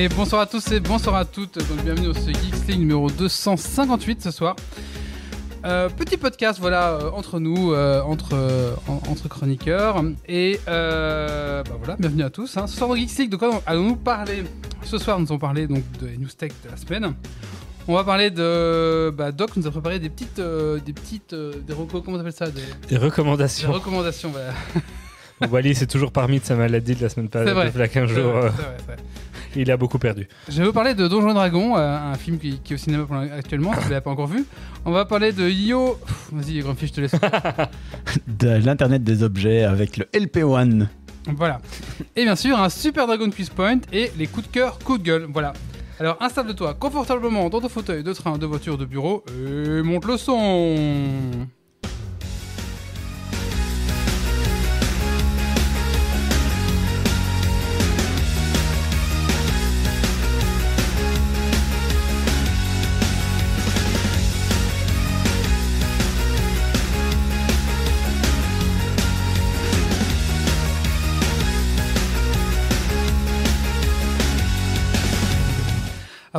Et bonsoir à tous et bonsoir à toutes. Donc bienvenue dans ce Geeks League numéro 258 ce soir. Euh, petit podcast, voilà, euh, entre nous, euh, entre, en- entre chroniqueurs. Et bah voilà, bienvenue à tous. hein. Ce soir dans Geeks League, de quoi allons-nous parler? Ce soir, nous allons parler donc de news tech de la semaine. On va parler de. Bah, Doc nous a préparé des petites. des petites. des recos, comment on appelle ça? Des, Des des recommandations. recommandations, voilà. Wally, c'est toujours parmi de sa maladie de la semaine passée. Il y a 15 C'est jours, vrai, c'est vrai, c'est vrai. Il a beaucoup perdu. Je vais vous parler de Donjons et Dragons, euh, un film qui, qui est au cinéma actuellement, si vous l'avez pas encore vu. On va parler de Yo. Vas-y, grand je te laisse. de l'internet des objets avec le LP1. voilà. Et bien sûr, un Super Dragon Quiz Point et les coups de cœur, coups de gueule. Voilà. Alors installe-toi confortablement dans ton fauteuil de train, de voiture, de bureau et monte le son.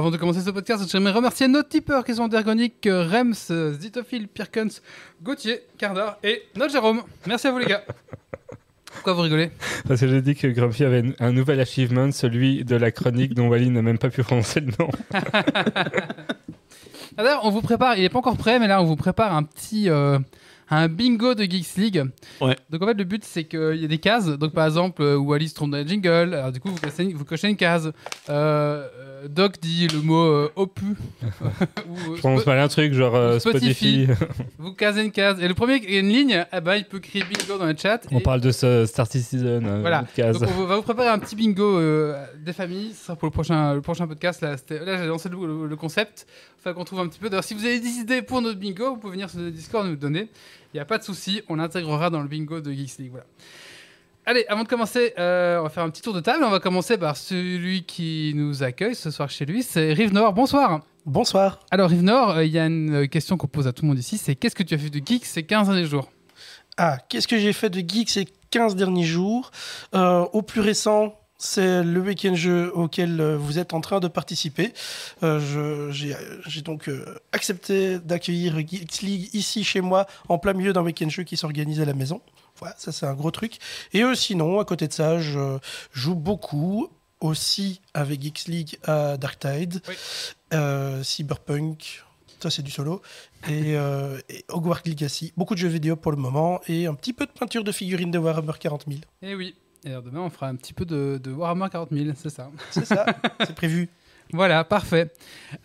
Avant de commencer ce podcast, j'aimerais remercier nos tipeurs qui sont d'Ergonic, Rems, Zitophil, Pirkens, Gauthier, Cardar et notre Jérôme. Merci à vous les gars. Pourquoi vous rigolez? Parce que j'ai dit que Grumpy avait un- nouvel achievement, celui de la chronique dont Wally n'a même pas pu prononcer le nom. Ah, D'ailleurs, on vous prépare, il est pas encore prêt, mais là on vous prépare un petit euh, un bingo de Geeks League. Ouais. Donc en fait le but c'est qu'il y a des cases. Donc par exemple euh, Wally se trompe dans la jingle, alors du coup vous cochez, vous cochez une case. Euh, euh, Doc dit le mot euh, opu. Ou, euh, Je prononce mal un truc, genre euh, Spotify. Spotify. Vous casez une case. Et le premier qui a une ligne, eh ben, il peut crier bingo dans le chat. On Et- parle de ce Star Citizen. euh, Voilà. notre case. Donc on va vous préparer un petit bingo euh, des familles. Ce sera pour le prochain, le prochain podcast. Là, c'était- là j'ai lancé le, le- le concept. Enfin qu'on trouve un petit peu. D'ailleurs, si vous avez des idées pour notre bingo, vous pouvez venir sur le Discord nous donner. Il n'y a pas de souci. On l'intégrera dans le bingo de Geeks League. Voilà. Allez, avant de commencer, euh, on va faire un petit tour de table. On va commencer par celui qui nous accueille ce soir chez lui. C'est Rive Nord. Bonsoir. Bonsoir. Alors Rive Nord, euh, il y a une euh, question qu'on pose à tout le monde ici. C'est qu'est-ce que tu as fait de geek ces 15 derniers jours? Ah, qu'est-ce que j'ai fait de geek ces 15 derniers jours? Euh, Au plus récent, c'est le week-end jeu auquel vous êtes en train de participer. Euh, J'ai j'ai donc euh, accepté d'accueillir Geeks League ici chez moi, en plein milieu d'un week-end jeu qui s'organise à la maison. Voilà, ça c'est un gros truc. Et euh, sinon, à côté de ça, je joue beaucoup aussi avec Geeks League à Dark Tide, Oui. euh, Cyberpunk, ça c'est du solo, et, euh, et Hogwarts Legacy. Beaucoup de jeux vidéo pour le moment, et un petit peu de peinture de figurines de Warhammer 40 000. Eh oui. Et alors demain, on fera un petit peu de, de Warhammer 40 000, c'est ça. C'est ça, c'est prévu. Voilà, parfait.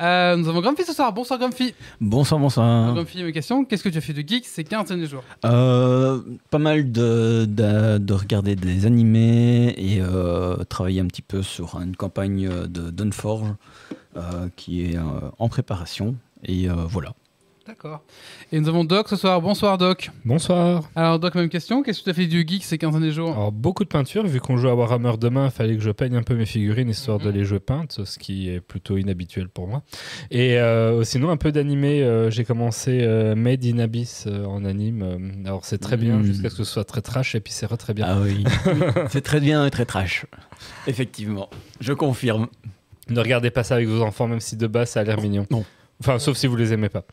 Euh, nous avons Grumpy ce soir. Bonsoir Grumpy. Bonsoir, bonsoir. Grumpy, mes questions. Qu'est-ce que tu as fait de geek ces 15 derniers jours Euh, pas mal de, de, de regarder des animés et euh, travailler un petit peu sur une campagne de Dunforge euh, qui est en préparation. Et voilà. D'accord. Et nous avons Doc ce soir. Bonsoir Doc. Bonsoir. Alors Doc, même question. Qu'est-ce que tu as fait du geek ces 15 derniers jours? Alors, beaucoup de peinture, vu qu'on joue à Warhammer demain, il fallait que je peigne un peu mes figurines histoire de Mhm. les jouer peintes, ce qui est plutôt inhabituel pour moi. Et euh, sinon, un peu d'animé. euh, J'ai commencé euh, Made in Abyss euh, en anime. alors, c'est très bien Mhm. jusqu'à ce que ce soit très trash et puis c'est très bien. Ah oui, c'est très bien et très trash. Effectivement, je confirme. Ne regardez pas ça avec vos enfants, même si de base ça a l'air mignon. Non. Enfin, sauf si vous les aimez pas.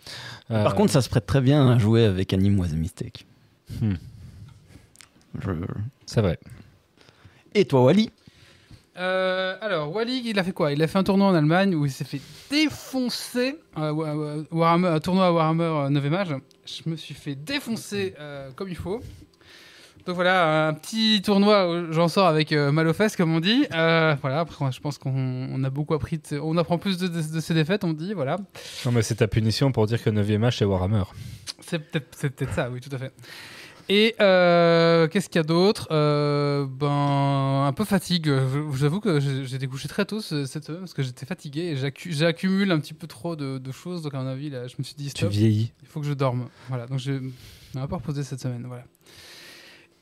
Euh, Par contre, ça se prête très bien à jouer avec Anime Was a Mistake. Hmm. Je- c'est vrai. Et toi, Wally? Euh, Alors, Wally, il a fait quoi? Il a fait un tournoi en Allemagne où il s'est fait défoncer. euh, Warhammer, un tournoi à Warhammer euh, 9 Mage. Je me suis fait défoncer euh, comme il faut. Donc voilà, un petit tournoi où j'en sors avec euh, mal aux fesses, comme on dit. Euh, voilà, après, je pense qu'on on a beaucoup appris. de- on apprend plus de, de, de ces défaites, on dit. Voilà. Non, mais c'est ta punition pour dire que 9ème âge c'est Warhammer. C'est peut-être ça, oui, tout à fait. Et euh, qu'est-ce qu'il y a d'autre? Ben, un peu fatigue. J'avoue que j'ai j'ai été couché très tôt ce- cette semaine parce que j'étais fatigué et j'accu- j'accumule un petit peu trop de, choses. Donc, à mon avis, là, je me suis dit, Tu stop, vieillis. il faut que je dorme. Voilà, donc je m'ai un peu reposé cette semaine. Voilà.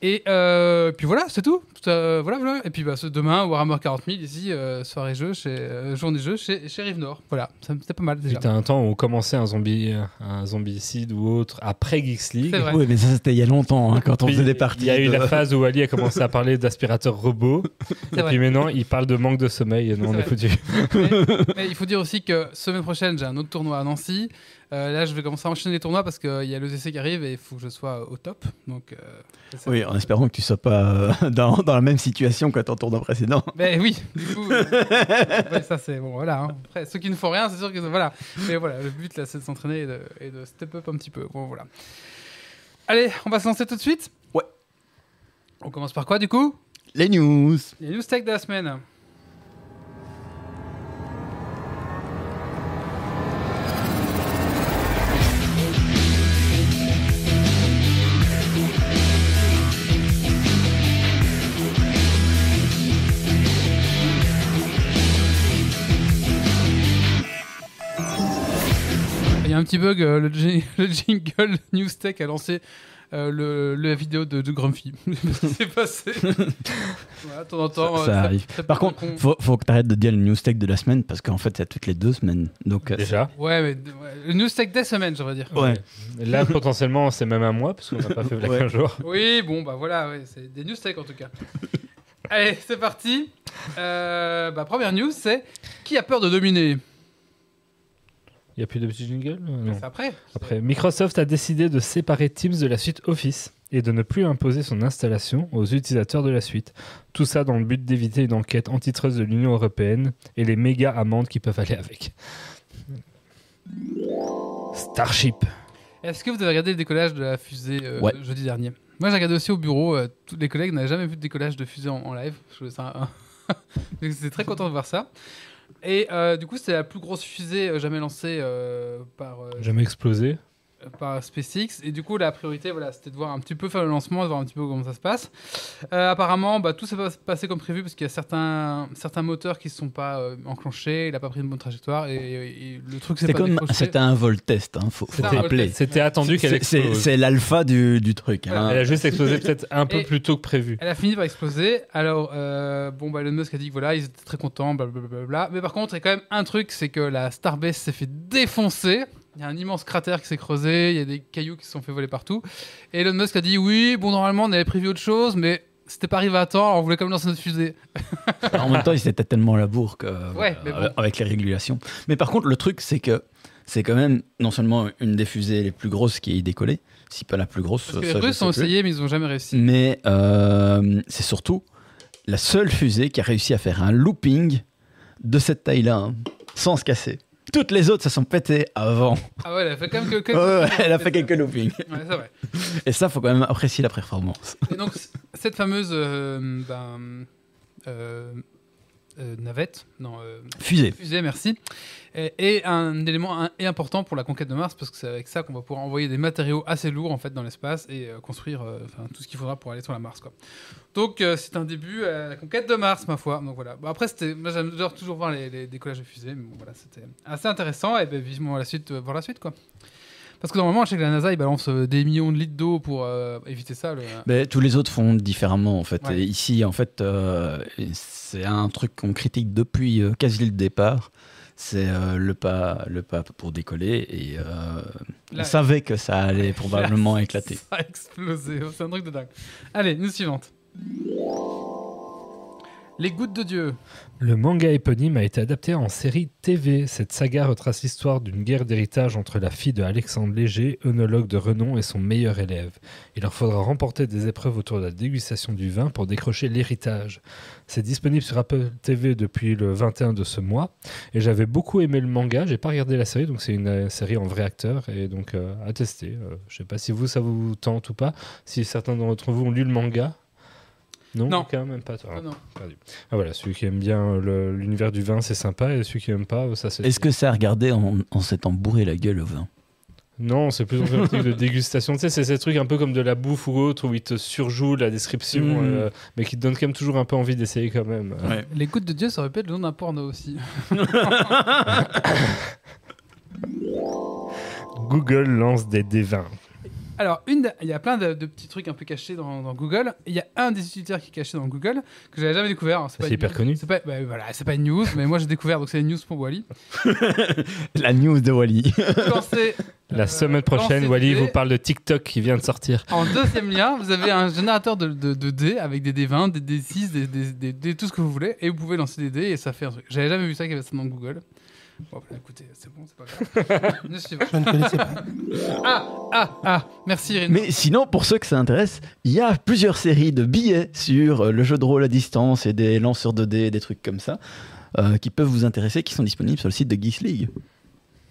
Et euh, puis voilà, c'est tout. Euh, voilà, voilà. Et puis bah, ce- demain, Warhammer 40 000, ici, euh, soirée jeu, chez, euh, journée jeu chez, chez Rive Nord. Voilà, c'était pas mal déjà. C'était un temps où on commençait un zombie, un zombicide ou autre après Geeks League. Oui, mais ça c'était il y a longtemps, hein, quand on faisait des parties. Il y a eu de- la phase où Ali a commencé à parler d'aspirateur robot. Et vrai. puis maintenant, il parle de manque de sommeil. Et nous, on est foutu. mais, mais il faut dire aussi que semaine prochaine, j'ai un autre tournoi à Nancy. Euh, là, je vais commencer à enchaîner les tournois parce qu'il y a l'ETC qui arrive et il faut que je sois au top. Donc, euh. Oui, en espérant que tu sois pas euh, dans, dans la même situation que ton tournoi précédent. Mais oui, du coup, ouais, ça c'est bon, voilà. hein. Après, ceux qui ne font rien, c'est sûr que voilà. Mais voilà, le but là, c'est de s'entraîner et de, et de step up un petit peu. Bon, voilà. Allez, on va se lancer tout de suite. Ouais. On commence par quoi du coup? Les news. Les news tech de la semaine. Un petit bug, euh, le, jing- le jingle News Tech a lancé euh, le, le- la vidéo de, de Grumpy. Je sais pas ce qui s'est passé? voilà, temps en temps. Ça- euh, ça arrive. Par contre, con. faut, faut que tu arrêtes de dire le news tech de la semaine parce qu'en fait, c'est toutes les deux semaines. Donc, euh, Déjà? Ouais, mais ouais, le News Tech des semaines, j'aimerais dire. Ouais. Là, potentiellement, c'est même un mois parce qu'on n'a pas fait Black Ouais. un jour. Oui, bon, bah voilà, ouais, c'est des news tech en tout cas. Allez, c'est parti. Euh, bah, première news, c'est qui a peur de dominer? Il n'y a plus de petit jingle Non. C'est après. Après, Microsoft a décidé de séparer Teams de la suite Office et de ne plus imposer son installation aux utilisateurs de la suite. Tout ça dans le but d'éviter une enquête antitrust de l'Union européenne et les méga amendes qui peuvent aller avec. Starship. Est-ce que vous avez regardé le décollage de la fusée euh, Ouais. jeudi dernier? Moi, j'ai regardé aussi au bureau. euh, tous les collègues n'avaient jamais vu de décollage de fusée en, en live. J'étais très content de voir ça. Et euh, du coup, c'était la plus grosse fusée euh, jamais lancée euh, par, Jamais explosé. Par SpaceX. Et du coup, la priorité, voilà, c'était de voir un petit peu faire le lancement, de voir un petit peu comment ça se passe. Euh, apparemment, bah, tout s'est pas passé comme prévu parce qu'il y a certains, certains moteurs qui ne sont pas euh, enclenchés. Il n'a pas pris une bonne trajectoire et, et- et le truc s'est c'est pas comme c'était un vol test, hein, faut, faut rappeler. C'était attendu qu'elle C'est- C'est explose. c'est l'alpha du, du truc. hein. Elle a juste explosé peut-être un peu Et- plus tôt que prévu. Elle a fini par exploser. Alors, euh, bon, bah, Elon Musk a dit que voilà, ils étaient très contents, blablabla. Mais par contre, il y a quand même un truc, c'est que la Starbase s'est fait défoncer. Il y a un immense cratère qui s'est creusé, il y a des cailloux qui se sont fait voler partout. Et Elon Musk a dit oui, bon, normalement, on avait prévu autre chose, mais c'était pas arrivé à temps, alors on voulait quand même lancer notre fusée. en même temps, ils étaient tellement à la bourre que, Ouais, mais euh, bon. avec les régulations. Mais par contre, le truc, c'est que c'est quand même non seulement une des fusées les plus grosses qui est décollée, si pas la plus grosse. Parce que ça, les Russes ont essayé, mais ils ont jamais réussi. Mais euh, c'est surtout la seule fusée qui a réussi à faire un looping de cette taille-là, hein, sans se casser. Toutes les autres se sont pétées avant. Ah ouais, elle a fait quand même que. que- Ouais, ouais, elle a fait quelques loopings. Ouais, c'est vrai. Et ça, faut quand même apprécier la performance. Et donc, cette fameuse euh, ben, euh, euh, navette, non, euh, Fusée. fusée, merci, est un élément un- important pour la conquête de Mars parce que c'est avec ça qu'on va pouvoir envoyer des matériaux assez lourds en fait dans l'espace et euh, construire tout ce qu'il faudra pour aller sur la Mars. Quoi. Donc c'est un début à la conquête de Mars, ma foi. Donc voilà. Bon, après, c'était, moi j'adore toujours voir les, les décollages de fusées, mais bon, voilà, c'était assez intéressant et ben, vivement la suite, voir la suite quoi. Parce que normalement, je sais que la NASA, ils balancent euh, des millions de litres d'eau pour euh, éviter ça. le- Mais tous les autres font différemment en fait. Ouais. Et ici, en fait, euh, c'est un truc qu'on critique depuis euh, quasi le départ. C'est euh, le pas, le pas pour décoller et euh, Là- on savait que ça allait probablement éclater. Ça a explosé, c'est un truc de dingue. Allez, news suivante. Les gouttes de Dieu. Le manga éponyme a été adapté en série TV. Cette saga retrace l'histoire d'une guerre d'héritage entre la fille de Alexandre Léger, œnologue de renom, et son meilleur élève. Il leur faudra remporter des épreuves autour de la dégustation du vin pour décrocher l'héritage. C'est disponible sur Apple TV depuis le 21 de ce mois. Et j'avais beaucoup aimé le manga. J'ai pas regardé la série, donc c'est une euh, série en vrai acteur et donc euh, à tester. Euh, je sais pas si vous ça vous tente ou pas. Si certains d'entre vous ont lu le manga. Non, Non. quand même pas. toi. Ah non. Perdu. Ah voilà, celui qui aime bien le- l'univers du vin, c'est sympa, et celui qui aime pas, ça c'est. Est-ce que c'est à regarder en, en s'étant bourré la gueule au vin? Non, c'est plus un truc de dégustation. Tu sais, c'est ces trucs un peu comme de la bouffe ou autre où ils te surjouent la description, Mm. euh, mais qui te donnent quand même toujours un peu envie d'essayer quand même. Euh, Les gouttes de Dieu, ça aurait pu être le nom d'un porno aussi. Google lance des D20. Alors, une, il y a plein de, de petits trucs un peu cachés dans, dans Google. Il y a un des utilitaires qui est caché dans Google que j'avais jamais découvert. C'est pas hyper connu. C'est pas, bah, voilà, c'est pas une news, mais moi j'ai découvert, donc c'est une news pour Wally. La news de Wally. La euh, semaine prochaine, lancez Wally vous parle de TikTok qui vient de sortir. En deuxième lien, vous avez un générateur de, de, de dés avec des D20, des D6, des, des, tout ce que vous voulez, et vous pouvez lancer des dés et ça fait un truc. J'avais jamais vu ça qu'il y avait ça dans Google. Bon, bah, écoutez, c'est bon, c'est pas grave. News suivante. Je ne connaissais pas. Ah, ah, ah, merci Irène. Mais sinon, pour ceux que ça intéresse, il y a plusieurs séries de billets sur euh, le jeu de rôle à distance et des lanceurs de dés, des trucs comme ça, euh, qui peuvent vous intéresser, qui sont disponibles sur le site de Geeks League.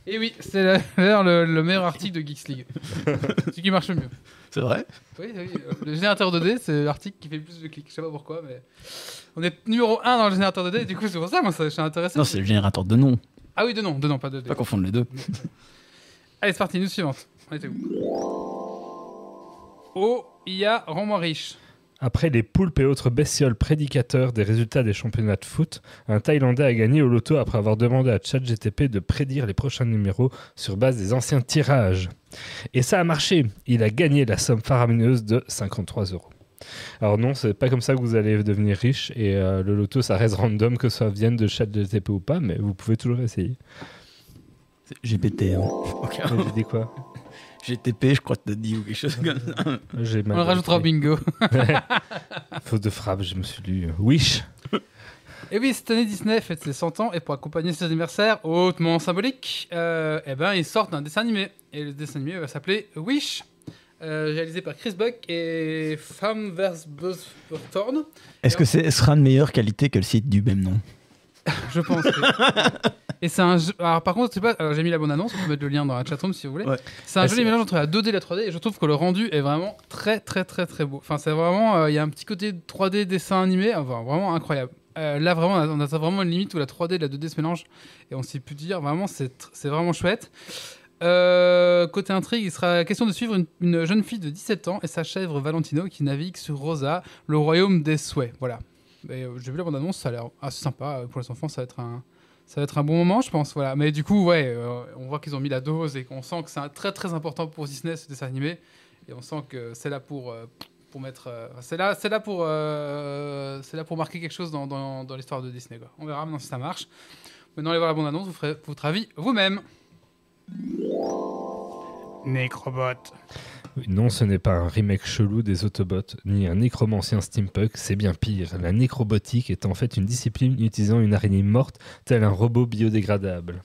Et oui, c'est d'ailleurs le, le meilleur article de Geeks League. Celui qui marche le mieux. C'est vrai? Oui, oui, euh, le générateur de dés, c'est l'article qui fait le plus de clics. Je sais pas pourquoi, mais. On est numéro 1 dans le générateur de dés, et du coup, c'est pour ça, moi, ça, je suis intéressé. Non, c'est le générateur de noms, Ah oui, de nom, de nom, pas de dés. pas confondre les deux. Allez, c'est parti, news suivante. On était où Oh, il y a Rends-moi riche. Après les poulpes et autres bestioles prédicateurs des résultats des championnats de foot, un Thaïlandais a gagné au loto après avoir demandé à ChatGTP de prédire les prochains numéros sur base des anciens tirages. Et ça a marché. Il a gagné la somme faramineuse de 53 euros. Alors non, c'est pas comme ça que vous allez devenir riche et euh, le loto ça reste random que ça vienne de ChatGTP ou pas, mais vous pouvez toujours essayer. GPT. Hein. J'ai dit quoi? GTP, je crois que t'as dit ou quelque chose comme ça. J'ai On le rajoutera au bingo. Faute de frappe, je me suis lu euh, Wish. Et oui, cette année, Disney fête ses 100 ans et pour accompagner ses anniversaires hautement symboliques, euh, eh ben, ils sortent un dessin animé. Et le dessin animé va s'appeler Wish, euh, réalisé par Chris Buck et Femme vs. Buzzthorn. Est-ce que ce sera de meilleure qualité que le site du même nom? Je pense. et c'est un jeu. Alors, par contre, c'est pas. j'ai mis la bonne annonce, on peut mettre le lien dans la chatroom si vous voulez. Ouais. C'est un Ah, joli c'est- mélange entre la 2D et la 3D et je trouve que le rendu est vraiment très, très, très, très beau. Enfin, c'est vraiment. euh, Il y a un petit côté 3D dessin animé, enfin, vraiment incroyable. Euh, là, vraiment, on a, on a vraiment une limite où la 3D et la 2D se mélangent et on sait plus dire. Vraiment, c'est c'est vraiment chouette. Euh, côté intrigue, il sera question de suivre une, une jeune fille de 17 ans et sa chèvre Valentino qui navigue sur Rosa, le royaume des souhaits. Voilà. Euh, J'ai vu la bande-annonce, ça a l'air assez sympa. Euh, Pour les enfants, ça va être un, ça va être un bon moment, je pense. Voilà. Mais du coup, ouais, on voit qu'ils ont mis la dose et qu'on sent que c'est très très important pour Disney ce dessin animé. Et on sent que c'est là pour, pour mettre. c'est là, là pour, là pour marquer quelque chose dans, dans, l'histoire de Disney. On verra maintenant si ça marche. Maintenant, allez voir la bande-annonce, vous ferez votre avis vous-même. Necrobot. Non, ce n'est pas un remake chelou des Autobots, ni un nécromancien steampunk, c'est bien pire. La nécrobotique est en fait une discipline utilisant une araignée morte, tel un robot biodégradable.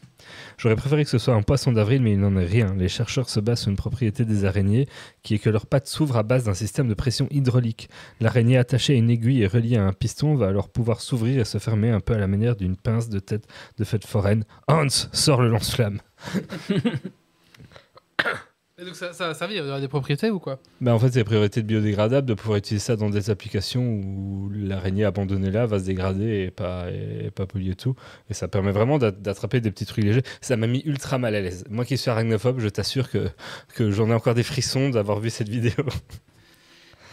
J'aurais préféré que ce soit un poisson d'avril, mais il n'en est rien. Les chercheurs se basent sur une propriété des araignées, qui est que leurs pattes s'ouvrent à base d'un système de pression hydraulique. L'araignée attachée à une aiguille et reliée à un piston va alors pouvoir s'ouvrir et se fermer un peu à la manière d'une pince de tête de fête foraine. Hans sort le lance-flamme. Et donc, ça, ça il y aura des propriétés ou quoi? Bah en fait, c'est la priorité de biodégradable de pouvoir utiliser ça dans des applications où l'araignée abandonnée là va se dégrader et pas, et pas polluer tout. Et ça permet vraiment d'a- d'attraper des petits trucs légers. Ça m'a mis ultra mal à l'aise. Moi qui suis arachnophobe, je t'assure que, que j'en ai encore des frissons d'avoir vu cette vidéo.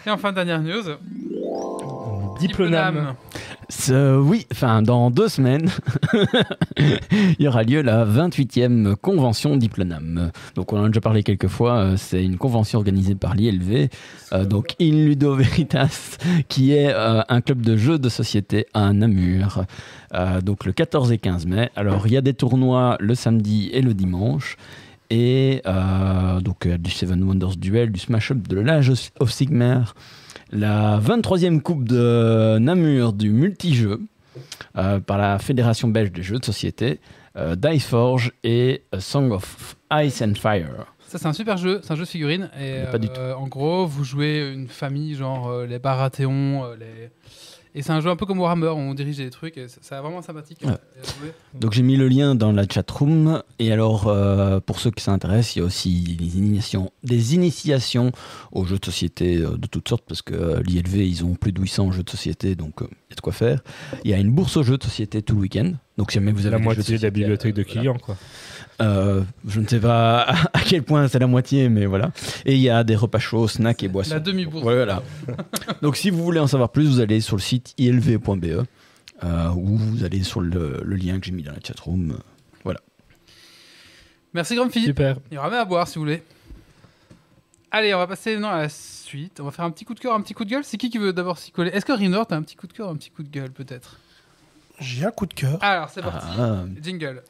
Et enfin, dernière news. Diplôname. Ce- oui, enfin, dans deux semaines, il y aura lieu la 28e convention Diplonam. Donc, on en a déjà parlé quelques fois. euh, C'est une convention organisée par l'ILV, euh, donc In Ludo Veritas, qui est euh, un club de jeux de société à Namur. Euh, donc, le 14 et 15 mai. Alors, il y a des tournois le samedi et le dimanche. Et euh, donc, euh, du Seven Wonders Duel, du Smash Up, de l'Age of Sigmar, la 23e Coupe de Namur du multijeu euh, par la Fédération belge des jeux de société, euh, Diceforge et A Song of Ice and Fire. Ça, c'est un super jeu, c'est un jeu de figurines. Et, Pas du euh, En gros, vous jouez une famille, genre euh, les Baratheons, euh, les. Et c'est un jeu un peu comme Warhammer, où on dirige des trucs, et c'est c'est vraiment sympathique. Ouais. Donc j'ai mis le lien dans la chat room. Et alors, euh, pour ceux qui s'intéressent, il y a aussi des initiations, des initiations aux jeux de société euh, de toutes sortes, parce que euh, l'ILV, ils ont plus de 800 jeux de société, donc euh, il y a de quoi faire. Il y a une bourse aux jeux de société tout le week-end. Donc si jamais vous avez La des jeux moitié de la société, bibliothèque de voilà. clients, quoi. Euh, je ne sais pas à quel point c'est la moitié, mais voilà. Et il y a des repas chauds, snacks et boissons. La demi-bourse. Voilà. Donc si vous voulez en savoir plus, vous allez sur le site ilv.be euh, ou vous allez sur le, le lien que j'ai mis dans la chatroom. Merci, Grumpy. Super. Il y aura même à boire si vous voulez. Allez, on va passer maintenant à la suite. On va faire un petit coup de cœur, un petit coup de gueule. C'est qui qui veut d'abord s'y coller? Est-ce que Rinor, t'as un petit coup de cœur, un petit coup de gueule peut-être? J'ai un coup de cœur. Alors, c'est parti. Ah, Jingle.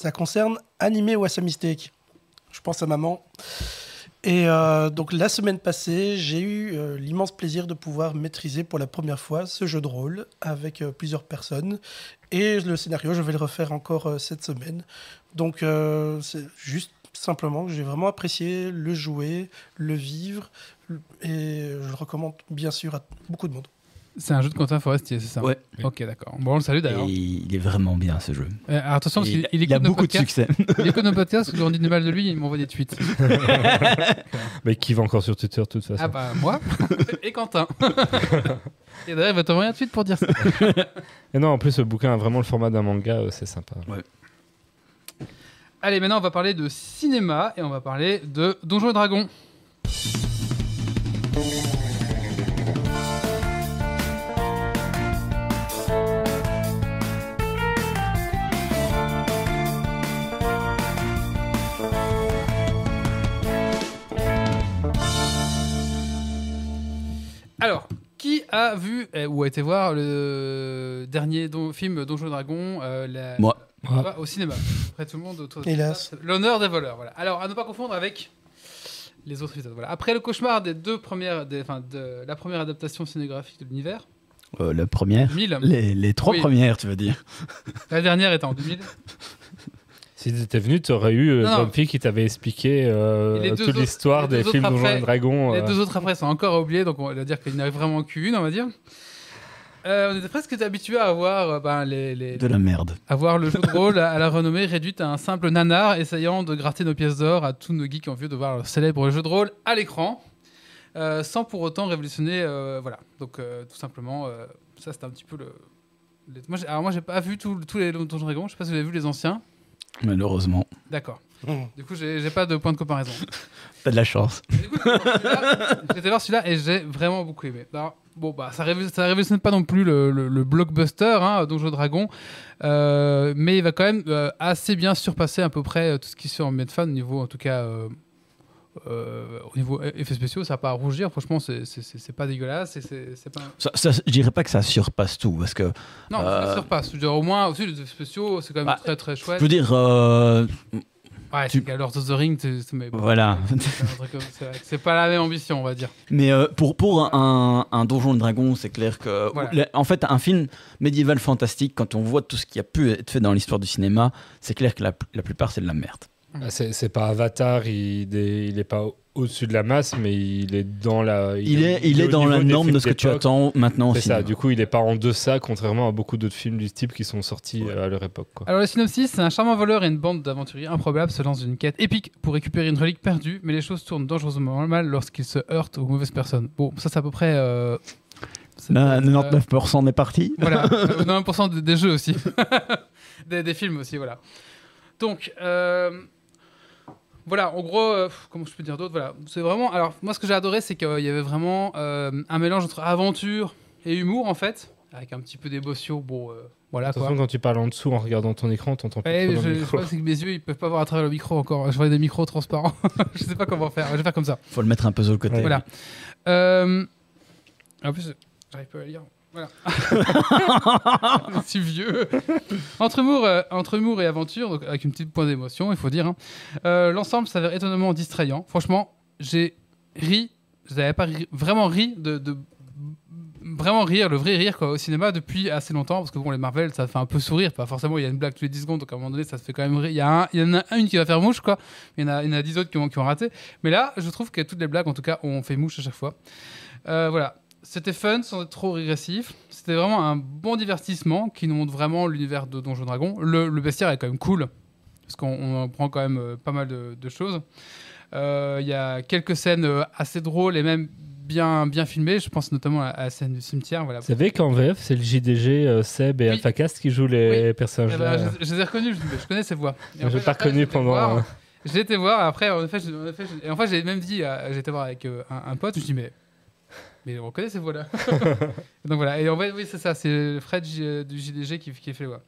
Ça concerne Animé Wasami Steak. Je pense à maman. Et euh, donc la semaine passée, j'ai eu euh, l'immense plaisir de pouvoir maîtriser pour la première fois ce jeu de rôle avec euh, plusieurs personnes. Et le scénario, je vais le refaire encore cette semaine. Donc c'est juste simplement que j'ai vraiment apprécié le jouer, le vivre. Et je le recommande bien sûr à beaucoup de monde. C'est un jeu de Quentin Forestier, c'est ça ouais. Ok, d'accord. Bon, on le salue Et d'ailleurs. il est vraiment bien ce jeu. Euh, alors, attention, parce qu'il il, il a nos beaucoup de podcasts. succès. Il écoute nos podcasts, quand on dit du mal de lui, il m'envoie des tweets. Mais qui va encore sur Twitter de toute façon Ah bah, moi et Quentin. et d'ailleurs, il va t'envoyer un tweet pour dire ça. Et non, en plus, le bouquin a vraiment le format d'un manga, euh, c'est sympa. Allez, maintenant, on va parler de cinéma et on va parler de Donjons et Dragons. Alors, qui a vu euh, ou a été voir le dernier film Donjons et Dragons euh, Moi. Ah, au cinéma. Après tout le monde autour de Hélas. L'honneur des voleurs. Voilà. Alors, à ne pas confondre avec les autres épisodes. Voilà. Après le cauchemar des deux premières, des- enfin, de la première adaptation cinégraphique de l'univers, Euh, la première. 2000. Les, les trois Oui. premières, tu veux dire. La dernière était en 2000. Si tu étais venu, tu aurais eu euh, Non, non. Bumpy qui t'avait expliqué euh, Et les deux toute autres- l'histoire les deux des films autres Donjons après- et Dragons. Les euh, deux autres après sont encore oubliés, donc on va dire qu'il n'y arrive vraiment qu'une, on va dire. Euh, on était presque habitué à avoir euh, ben, les, les- De la merde. à voir le jeu de rôle à la renommée réduite à un simple nanar essayant de gratter nos pièces d'or à tous nos geeks envieux de voir leur célèbre jeu de rôle à l'écran, euh, sans pour autant révolutionner. euh, voilà, donc euh, tout simplement, euh, ça c'était un petit peu le. les- Moi, j'ai- alors moi j'ai pas vu tous tous les Donjons et Dragons, je sais pas si vous avez vu les anciens. Malheureusement. D'accord. Du coup, j'ai j'ai pas de point de comparaison. T'as de la chance. Du coup, j'ai été voir celui-là- voir celui-là et j'ai vraiment beaucoup aimé. Alors, bon, bah, ça révolutionne, ça révolutionne pas non plus le, le- le blockbuster, hein, Donjons et Dragons, euh, mais il va quand même euh, assez bien surpasser à peu près euh, tout ce qui se fait en Medfan, au niveau, en tout cas, euh, euh, au niveau effets spéciaux, ça va pas à rougir. Franchement, c'est- pas dégueulasse. c'est pas... Ça, ça, je dirais pas que ça surpasse tout, parce que Non, ça surpasse. Je veux dire, au moins, aussi, les effets spéciaux, c'est quand même Bah, très très chouette. je veux dire, Ouais, tu- c'est qu'à Lord of the Ring, mais bon, voilà. c'est pas la même ambition, on va dire. Mais euh, pour, pour un, un Donjon et Dragon, c'est clair que. Voilà. En fait, un film médiéval fantastique, quand on voit tout ce qui a pu être fait dans l'histoire du cinéma, c'est clair que la, la plupart, c'est de la merde. ah, c'est c'est pas Avatar, il est, il est pas au-dessus de la masse, mais il est dans la. Il est, il est dans la des norme de ce que tu attends maintenant C'est ça, du coup, il est pas en deçà, contrairement à beaucoup d'autres films du type qui sont sortis euh, à leur époque. Quoi. Alors le synopsis, c'est un charmant voleur et une bande d'aventuriers improbables se lancent dans une quête épique pour récupérer une relique perdue, mais les choses tournent dangereusement mal lorsqu'ils se heurtent aux mauvaises personnes. Bon, ça c'est à peu près... euh, euh, 99% est parti. voilà, euh, 90% des, des jeux aussi. des, des films aussi, voilà. Donc, euh, voilà, en gros, euh, pff, comment je peux dire d'autre Voilà, c'est vraiment... Alors, moi, ce que j'ai adoré, c'est qu'il y avait vraiment euh, un mélange entre aventure et humour, en fait, avec un petit peu d'émotion, bon, euh, voilà, quoi. Attention, quand tu parles en dessous en regardant ton écran, t'entends pas dans je, le je micro. pense que mes yeux ils peuvent pas voir à travers le micro encore. Je vois des micros transparents. je sais pas comment faire. Je vais faire comme ça. Faut le mettre un peu sur le côté. Ouais. Voilà. Euh, En plus, j'arrive pas à lire. Voilà. Suis vieux. Entre humour, euh, entre humour et aventure, donc avec une petite pointe d'émotion, il faut dire. hein. Euh, L'ensemble s'avère étonnamment distrayant. Franchement, j'ai ri. Je n'avais pas vraiment ri de, vraiment rire, le vrai rire quoi, au cinéma depuis assez longtemps parce que bon les Marvel ça fait un peu sourire, pas forcément il y a une blague tous les 10 secondes donc à un moment donné ça se fait quand même rire. Il y, en a une qui va faire mouche quoi, il y en a, il y en a 10 autres qui ont, qui raté. Mais là je trouve que toutes les blagues en tout cas ont fait mouche à chaque fois. Euh, voilà, c'était fun sans être trop régressif. C'était vraiment un bon divertissement qui nous montre vraiment l'univers de Donjons et Dragons. Le, le bestiaire est quand même cool parce qu'on on en prend quand même euh, pas mal de, de choses. Euh, Il y a quelques scènes euh, assez drôles et même bien, bien filmées. Je pense notamment à, à la scène du cimetière. Voilà. Vous savez qu'en VF, c'est le JDG, euh, Seb et Oui. AlphaCast qui jouent les personnages Eh ben, là. je, je les ai reconnus, je, je connais ces voix. J'ai fait, pas reconnu pendant. J'ai été voir, après, en effet, j'ai- en fait, même dit, j'ai été voir avec euh, un, un pote, je me dis, mais Mais on reconnaît ces voix-là. Donc voilà. Et en fait, oui, c'est ça. C'est Fred J- du JDG qui, qui fait les voix.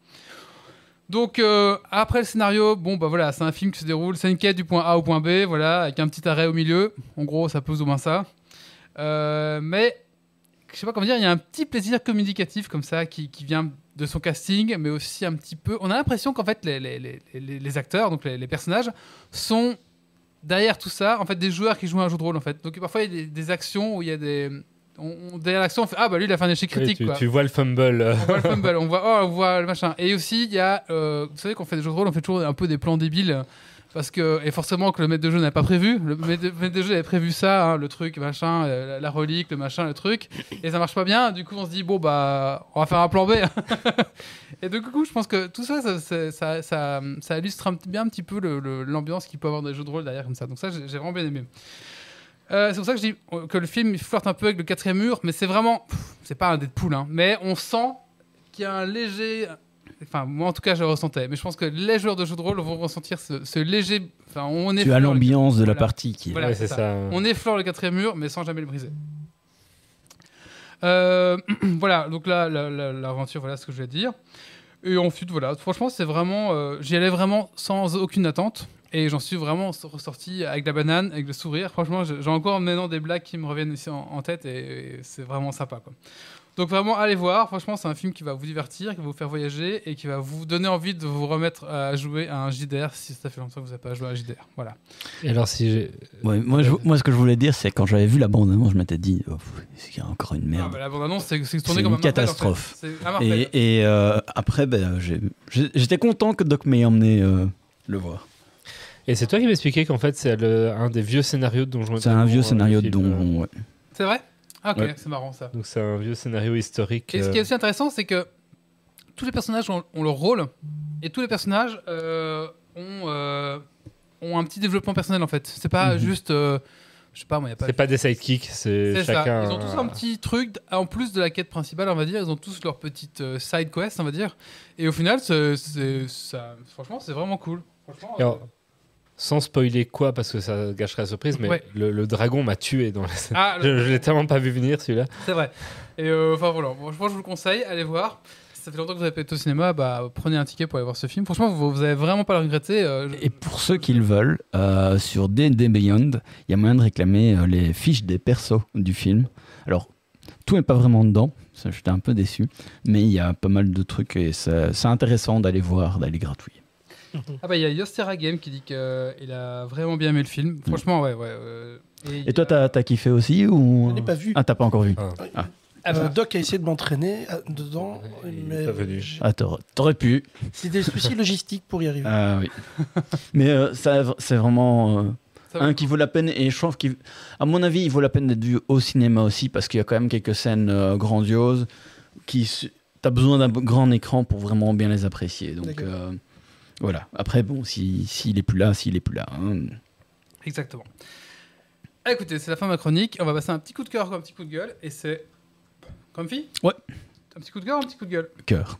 Donc euh, après le scénario, bon bah voilà, c'est un film qui se déroule, c'est une quête du point A au point B, voilà, avec un petit arrêt au milieu. En gros, ça plus ou moins ça. Euh, mais je sais pas comment dire, il y a un petit plaisir communicatif comme ça qui, qui vient de son casting, mais aussi un petit peu. On a l'impression qu'en fait les, les, les, les- acteurs, donc les, personnages, sont derrière tout ça, en fait, des joueurs qui jouent un jeu de rôle en fait. Donc parfois il y a des, des actions où il y a des on, on- derrière l'action, on fait ah bah lui il a fait un échec Oui, critique tu, quoi. tu vois le fumble. euh, On voit le fumble, on voit, oh, on voit le machin. Et aussi, il y a, euh, vous savez qu'on fait des jeux de rôle, on fait toujours un peu des plans débiles. Parce que, et forcément que le maître de jeu n'a pas prévu. Le maître de, maître de jeu avait prévu ça, hein, le truc, machin, euh, la, la relique, le machin, le truc. Et ça marche pas bien. Du coup, on se dit, bon, bah, on va faire un plan B. et du coup, je pense que tout ça, ça, ça, ça, illustre un, bien un petit peu l'ambiance qu'il peut avoir dans les jeux de rôle derrière comme ça. Donc ça, j'ai vraiment bien aimé. Euh, c'est pour ça que je dis euh, que le film il flirte un peu avec le quatrième mur, mais c'est vraiment, c'est pas un Deadpool, hein, mais on sent qu'il y a un léger, enfin moi en tout cas je le ressentais, mais je pense que les joueurs de jeux de rôle vont ressentir ce, ce léger, enfin on est Tu as l'ambiance de la Voilà. partie qui est. Voilà, ouais, c'est ça. ça. on effleure le quatrième mur, mais sans jamais le briser. Euh, voilà, donc là, la- la- l'aventure, voilà ce que je vais dire. Et ensuite, voilà, franchement, c'est vraiment. euh, J'y allais vraiment sans aucune attente. Et j'en suis vraiment ressorti avec la banane, avec le sourire. Franchement, j'ai encore maintenant des blagues qui me reviennent ici en, en tête et, et c'est vraiment sympa. Quoi. Donc, vraiment, allez voir. Franchement, c'est un film qui va vous divertir, qui va vous faire voyager et qui va vous donner envie de vous remettre à jouer à un JDR si ça fait longtemps que vous n'avez pas joué à un JDR. Voilà. Et alors, si j'ai. Ouais, moi, je- moi, ce que je voulais dire, c'est quand j'avais vu la bande-annonce, je m'étais dit, oh, c'est encore une Ah, merde. bah, la bande-annonce, c'est c'est tourné comme une un Marvel, en fait. catastrophe. Un. Et, et, euh, après, ben, j'étais content que Doc m'ait emmené euh, le voir. Et c'est toi qui m'expliquais qu'en fait, c'est un des vieux scénarios de Donjons et C'est un vieux euh, scénario de euh. donjon. ouais. C'est vrai? Ah, ok, Ouais. c'est marrant ça. Donc, c'est un vieux scénario historique. Et ce qui est euh, aussi intéressant, c'est que tous les personnages ont, ont leur rôle et tous les personnages euh, ont, euh, ont un petit développement personnel en fait. C'est pas Mhm. juste. euh, je sais pas, moi, il y a pas. C'est pas des sidekicks, c'est ça. chacun. Ils ont tous un petit truc, en plus de la quête principale, on va dire. Ils ont tous leur petite euh, side quest, on va dire. Et au final, ça, franchement, c'est vraiment cool. Franchement, alors, euh, sans spoiler quoi, parce que ça gâcherait la surprise, mais Ouais. le, le dragon m'a tué dans la scène. Ah, Je, je l'ai tellement pas vu venir celui-là. C'est vrai. Et euh, enfin voilà, franchement, je vous le conseille, allez voir. Si ça fait longtemps que vous avez pas été au cinéma, bah, prenez un ticket pour aller voir ce film. Franchement, vous, vous avez vraiment pas le regretter. euh, je- Et pour ceux qui le veulent, euh, sur D&D Beyond, il y a moyen de réclamer euh, les fiches des persos du film. Alors, tout n'est pas vraiment dedans, ça, j'étais un peu déçu, mais il y a pas mal de trucs et c'est c'est intéressant d'aller voir, d'aller gratouiller. Ah bah il y a Yostera Game qui dit qu'il a vraiment bien aimé le film. Franchement, ouais, ouais. euh, Et toi, t'as as kiffé aussi ou... Je l'ai pas vu. Ah, t'as pas encore vu Ah. Ah. Ah bah, Euh, Doc a essayé de m'entraîner euh, dedans, mais pas venu. Ah, t'aurais t'aurais pu. c'est des soucis logistiques pour y arriver. Ah oui. Mais euh, ça, c'est vraiment euh, ça va. un qui vaut la peine. Et je trouve qu'à mon avis, il vaut la peine d'être vu au cinéma aussi parce qu'il y a quand même quelques scènes euh, grandioses qui. su- T'as besoin d'un grand écran pour vraiment bien les apprécier. Donc D'accord. euh, voilà. Après, bon, si- s'il est plus là, s'il est plus là. hein. Exactement. Ah, écoutez, c'est la fin de ma chronique. On va passer un petit coup de cœur, un petit coup de gueule. Et c'est. Comfy Ouais. Un petit coup de cœur, un petit coup de gueule. Cœur.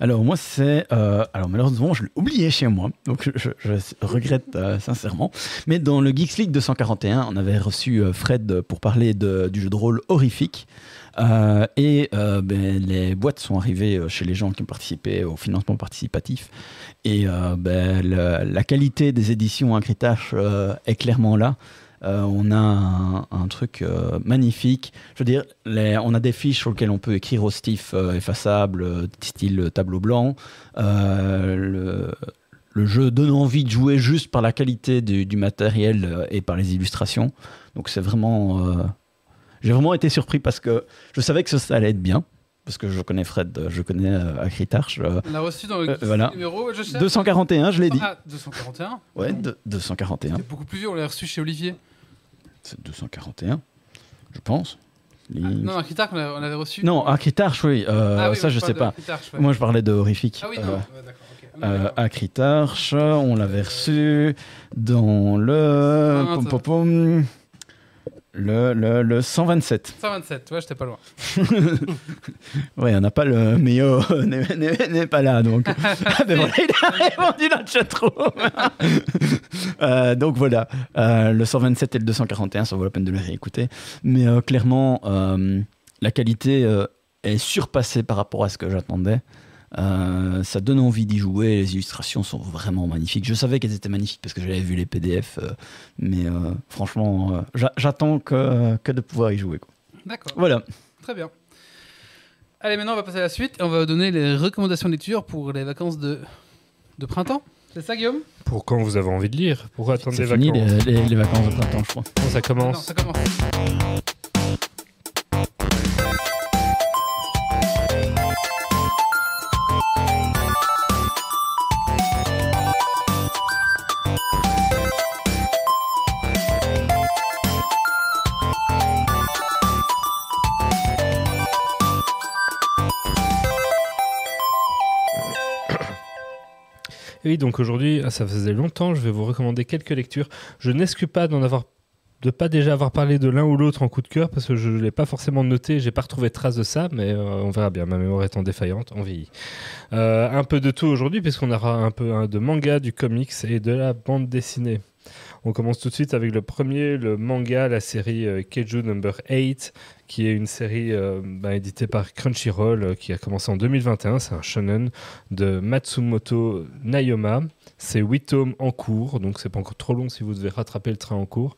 Alors moi c'est euh, alors malheureusement je l'ai oublié chez moi donc je, regrette euh, sincèrement. Mais dans le Geeks League 241 on avait reçu euh, Fred pour parler du jeu de rôle horrifique. Et ben, les boîtes sont arrivées chez les gens qui ont participé au financement participatif. Et ben, la, qualité des éditions Acritache est clairement là Euh, on a un, un truc euh, magnifique. Je veux dire, les- on a des fiches sur lesquelles on peut écrire au stiff euh, effaçable, style tableau blanc. Le, le jeu donne envie de jouer juste par la qualité du, du matériel et par les illustrations. Donc c'est vraiment... euh, J'ai vraiment été surpris parce que je savais que ça, ça allait être bien. Parce que je connais Fred, je connais euh, Acritarch. euh, On l'a reçu dans le voilà. numéro. Je cherche. 241, je l'ai dit. Ah, 241. Ouais, de- 241. C'est beaucoup plus vieux, on l'a reçu chez Olivier. C'est 241, je pense. Les- Ah, non, un Critarch, on on l'avait reçu. Non, Acritarch, oui. euh, Ah oui, ça, je parle sais pas. Ouais. Moi, je parlais de horrifique. Ah oui, Euh, non. d'accord, est euh, d'accord. Acritarch, on l'avait reçu dans le. Ah, pom, pom, pom. Le, le, le 127. 127, ouais, j'étais pas loin. Ouais, on n'a pas le meilleur n'est- n'est n'est pas là, donc. Ah, ben voilà, il a répondu dans le chatroom. Euh, donc voilà, euh, le 127 et le 241, ça vaut la peine de les réécouter. Mais euh, clairement, euh, la qualité euh, est surpassée par rapport à ce que j'attendais. Euh, ça donne envie d'y jouer, les illustrations sont vraiment magnifiques. Je savais qu'elles étaient magnifiques parce que j'avais vu les PDF, euh, mais euh, franchement, euh, j'a- j'attends que, que de pouvoir y jouer. D'accord, Voilà. très bien. Allez, maintenant on va passer à la suite et on va vous donner les recommandations de lecture pour les vacances de, de printemps. C'est ça, Guillaume? Pour quand vous avez envie de lire? Pour attendre les fini vacances? les, les- les vacances de printemps, je crois. Non, ça commence. Oui, donc aujourd'hui, ah, ça faisait longtemps, je vais vous recommander quelques lectures. Je n'excuse pas d'en avoir de pas déjà avoir parlé de l'un ou l'autre en coup de cœur parce que je ne l'ai pas forcément noté, j'ai pas retrouvé trace de ça, mais euh, on verra bien. Ma mémoire étant défaillante, on vieillit. Euh, un peu de tout aujourd'hui puisqu'on aura un peu de manga, du comics et de la bande dessinée. On commence tout de suite avec le premier, le manga, la série euh, Keiju Number 8, qui est une série euh, bah, éditée par Crunchyroll, euh, qui a commencé en 2021. C'est un shonen de Matsumoto Nayoma. C'est 8 tomes en cours, donc c'est pas encore trop long si vous devez rattraper le train en cours.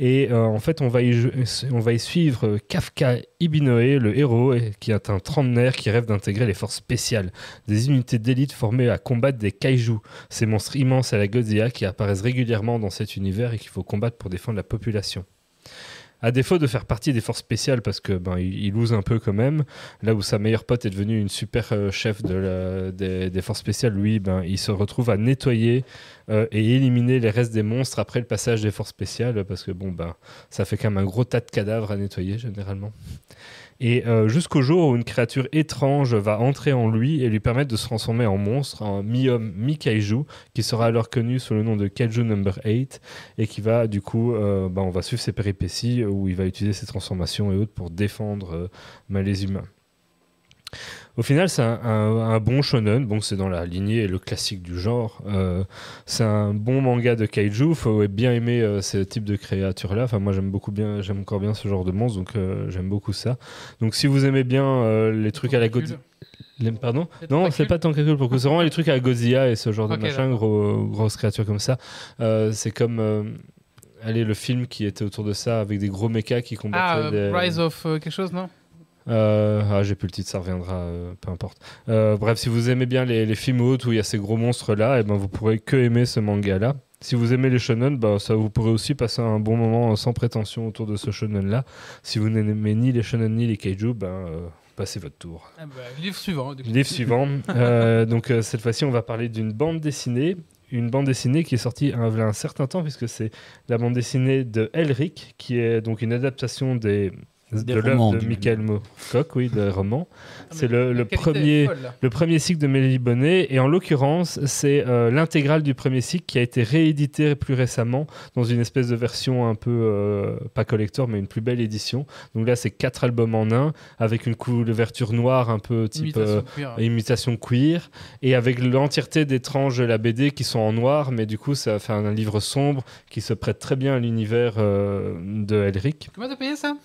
Et euh, en fait, on va, y, on va y suivre Kafka Ibinoe, le héros, qui est un trentenaire qui rêve d'intégrer les forces spéciales, des unités d'élite formées à combattre des kaiju, ces monstres immenses à la Godzilla qui apparaissent régulièrement dans cet univers et qu'il faut combattre pour défendre la population. À défaut de faire partie des forces spéciales, parce que ben il, lose un peu quand même, là où sa meilleure pote est devenue une super euh, chef des forces spéciales, lui, ben, il se retrouve à nettoyer euh, et éliminer les restes des monstres après le passage des forces spéciales, parce que bon, ben, ça fait quand même un gros tas de cadavres à nettoyer généralement. Et euh, jusqu'au jour où une créature étrange va entrer en lui et lui permettre de se transformer en monstre, en mi-homme, mi-kaiju, qui sera alors connu sous le nom de Kaiju Number 8, et qui va, du coup, euh, ben, on va suivre ses péripéties, où il va utiliser ses transformations et autres pour défendre euh, ben, les humains. Au final, c'est un, un- un bon shonen. Bon, c'est dans la lignée et le classique du genre. Euh, c'est un bon manga de kaiju. Faut bien aimer euh, ce type de créatures-là. Enfin, moi, j'aime beaucoup bien, j'aime encore bien ce genre de monstre, donc euh, j'aime beaucoup ça. Donc, si vous aimez bien les trucs à la Godzilla, les- pardon? Non, c'est pas tentacule pour que c'est vraiment les trucs à la Godzilla et ce genre de machin, gros, grosses créatures comme ça. C'est comme. Allez, le film qui était autour de ça avec des gros mechas qui combattaient Ah, des... Rise of quelque chose, non? Euh, ah, j'ai plus le titre, ça reviendra, euh, peu importe. Euh, bref, si vous aimez bien les, les films hautes où il y a ces gros monstres là, et ben vous pourrez que aimer ce manga là. Si vous aimez les shonen, ben, ça vous pourrez aussi passer un bon moment sans prétention autour de ce shonen là. Si vous n'aimez ni les shonen ni les kaiju, ben passez votre tour. Ah bah, Livre suivant. Livre suivant. Donc cette fois-ci, on va parler d'une bande dessinée. Une bande dessinée qui est sortie un, un certain temps, puisque c'est la bande dessinée de Elric, qui est donc une adaptation Des de l'œuvre de Michael Moorcock, oui, des romans. Ah, c'est le- premier- folle. Le premier cycle de Mélie Bonnet, et en l'occurrence, c'est euh, l'intégrale du premier cycle qui a été réédité plus récemment dans une espèce de version un peu, euh, pas collector, mais une plus belle édition. Donc là, c'est quatre albums en un, avec une couverture noire un peu type... Imitation euh, queer. imitation queer et avec l'entièreté des tranches de la BD qui sont en noir mais du coup ça fait un, un livre sombre qui se prête très bien à l'univers euh, de Elric Comment t'as payé ça?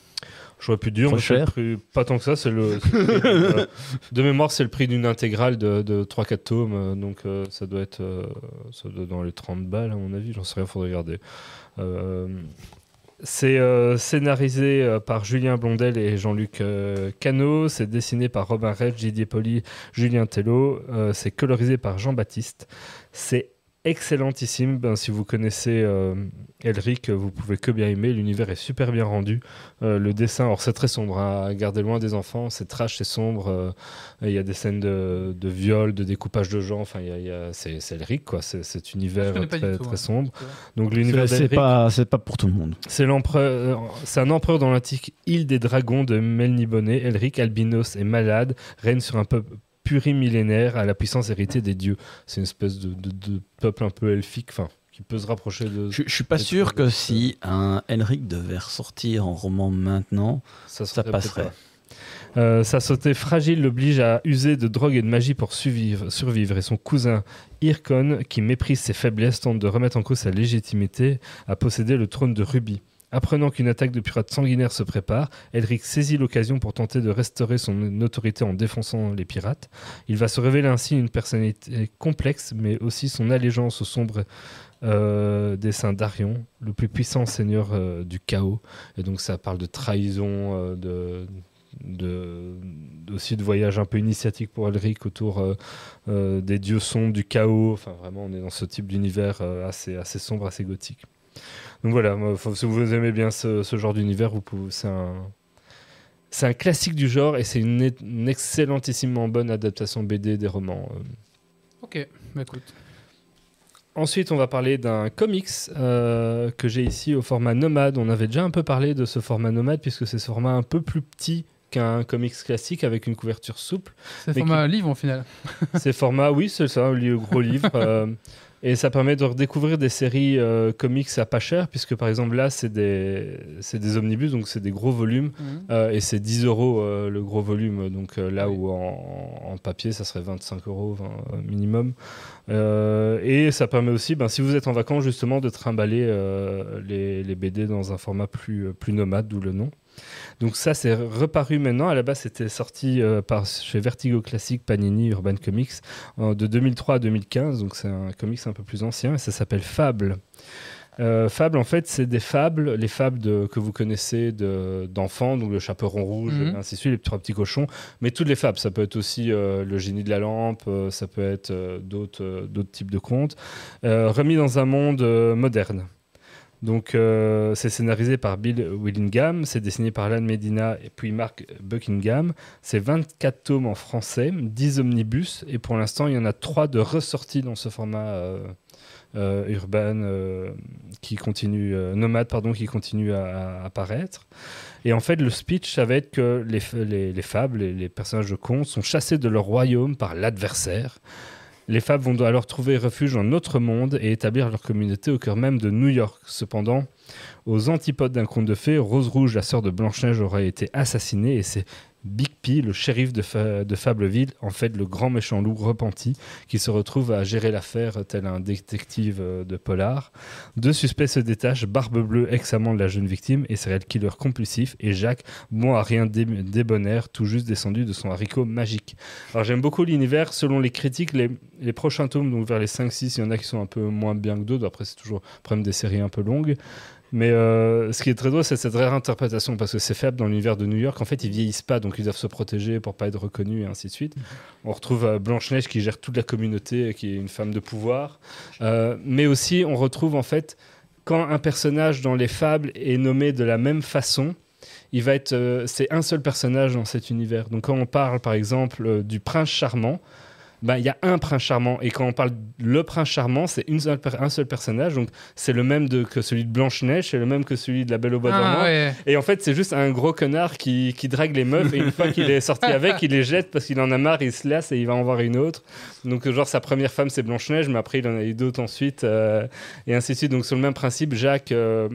J'aurais pu dire mais cher. prix- pas tant que ça c'est le c'est le prix, euh, de mémoire c'est le prix d'une intégrale de, de 3-4 tomes euh, donc euh, ça doit être euh, ça doit être dans les 30 balles à mon avis j'en sais rien faudrait regarder c'est scénarisé par Julien Blondel et Jean-Luc Cano. C'est dessiné par Robin Redd, Didier Poli, Julien Tello. C'est colorisé par Jean-Baptiste. C'est excellentissime. Ben, si vous connaissez euh, Elric, vous pouvez que bien aimer. L'univers est super bien rendu. Euh, le dessin, alors c'est très sombre, hein, à garder loin des enfants. C'est trash, c'est sombre. euh, il y a des scènes de, de viol, de découpage de gens. Enfin, il y a- il y a- c'est c'est Elric, quoi. C'est cet univers très, tout, très hein. sombre. Donc l'univers C'est pas, c'est pas pour tout le monde. C'est l'empereur, c'est un empereur dans l'antique île des dragons de Melniboné. Elric, albinos et malade, règne sur un peuple plurimillénaire à la puissance héritée des dieux. C'est une espèce de, de- de peuple un peu elfique, enfin, qui peut se rapprocher de. Je, je suis pas sûr que si un Elric devait ressortir en roman maintenant, Ça, ça serait passerait. Euh, sa santé fragile l'oblige à user de drogue et de magie pour survivre, survivre et son cousin Irkon, qui méprise ses faiblesses, tente de remettre en cause sa légitimité à posséder le trône de Ruby. Apprenant qu'une attaque de pirates sanguinaires se prépare, Elric saisit l'occasion pour tenter de restaurer son autorité en défonçant les pirates. Il va se révéler ainsi une personnalité complexe, mais aussi son allégeance au sombre euh, dessein d'Arion, le plus puissant seigneur euh, du chaos. Et donc ça parle de trahison, euh, de, aussi de voyage un peu initiatique pour Elric autour euh, des dieux sombres du chaos. Enfin vraiment, on est dans ce type d'univers assez, assez sombre, assez gothique. Donc voilà, si vous aimez bien ce, ce genre d'univers, c'est un, c'est un classique du genre et c'est une, une excellentissiment bonne adaptation BD des romans. euh. Ok, bah écoute. Ensuite, on va parler d'un comics euh, que j'ai ici au format nomade. On avait déjà un peu parlé de ce format nomade puisque c'est ce format un peu plus petit qu'un comics classique avec une couverture souple. C'est format livre en final. C'est format, oui, c'est ça, un gros livre. euh, et ça permet de redécouvrir des séries euh, comics à pas cher, puisque par exemple là, c'est des, des omnibus, donc c'est des gros volumes. Mhm. euh, et c'est 10 euros euh, le gros volume, donc là Oui. où en, en papier ça serait 25 euros 20, minimum. Et ça permet aussi, ben, si vous êtes en vacances, justement, de trimballer les, les BD dans un format plus, plus nomade, d'où le nom. Donc ça, c'est reparu maintenant. À la base, c'était sorti euh, par, chez Vertigo Classic, Panini, Urban Comics, de 2003 à 2015. Donc c'est un comics un peu plus ancien et ça s'appelle Fable. Euh, Fable, en fait, c'est des fables, les fables de- que vous connaissez de- d'enfants, donc le chaperon rouge, Mhm. et ainsi de suite, les trois petits cochons, mais toutes les fables. Ça peut être aussi euh, le génie de la lampe, euh, ça peut être d'autres types de contes, remis dans un monde moderne. Donc, euh, c'est scénarisé par Bill Willingham, c'est dessiné par Alan Medina et puis Mark Buckingham. C'est 24 tomes en français, 10 omnibus, et pour l'instant, il y en a 3 de ressortis dans ce format euh, euh, urbain qui continue, nomade, pardon, qui continue à, apparaître. Et en fait, le speech, ça va être que les fables, les, les personnages de contes sont chassés de leur royaume par l'adversaire. Les fables vont alors trouver refuge dans notre monde et établir leur communauté au cœur même de New York. Cependant, aux antipodes d'un conte de fées, Rose Rouge, la sœur de Blanche-Neige, aurait été assassinée et c'est Big P, le shérif de, Fa- de Fableville, en fait le grand méchant loup repenti, qui se retrouve à gérer l'affaire tel un détective euh, de polar. Deux suspects se détachent, Barbe Bleue, ex-amant de la jeune victime, et serial killer compulsif, et Jacques, bon à rien dé- débonnaire, tout juste descendu de son haricot magique. Alors j'aime beaucoup l'univers, selon les critiques, les, les prochains tomes, donc vers les 5-6, il y en a qui sont un peu moins bien que d'autres, après c'est toujours le problème des séries un peu longues. Mais euh, ce qui est très drôle, c'est cette réinterprétation, parce que c'est faible dans l'univers de New York. En fait, ils vieillissent pas, donc ils doivent se protéger pour pas être reconnus, et ainsi de suite. On retrouve euh, Blanche-Neige qui gère toute la communauté, qui est une femme de pouvoir. Euh, mais aussi, on retrouve en fait, quand un personnage dans les fables est nommé de la même façon, il va être, c'est un seul personnage dans cet univers. Donc quand on parle, par exemple, du prince charmant, ben, il y a un prince charmant. Et quand on parle le prince charmant, c'est une seule un seul personnage. Donc c'est le même de, que celui de Blanche-Neige, c'est le même que celui de la Belle au bois dormant. Ah, ouais. Et en fait, c'est juste un gros connard qui, qui drague les meufs et une fois qu'il est sorti avec, il les jette parce qu'il en a marre, il se lasse et il va en voir une autre. Donc, genre, sa première femme, c'est Blanche-Neige, mais après, il en a eu d'autres ensuite, euh, et ainsi de suite. Donc, sur le même principe, Jacques, euh,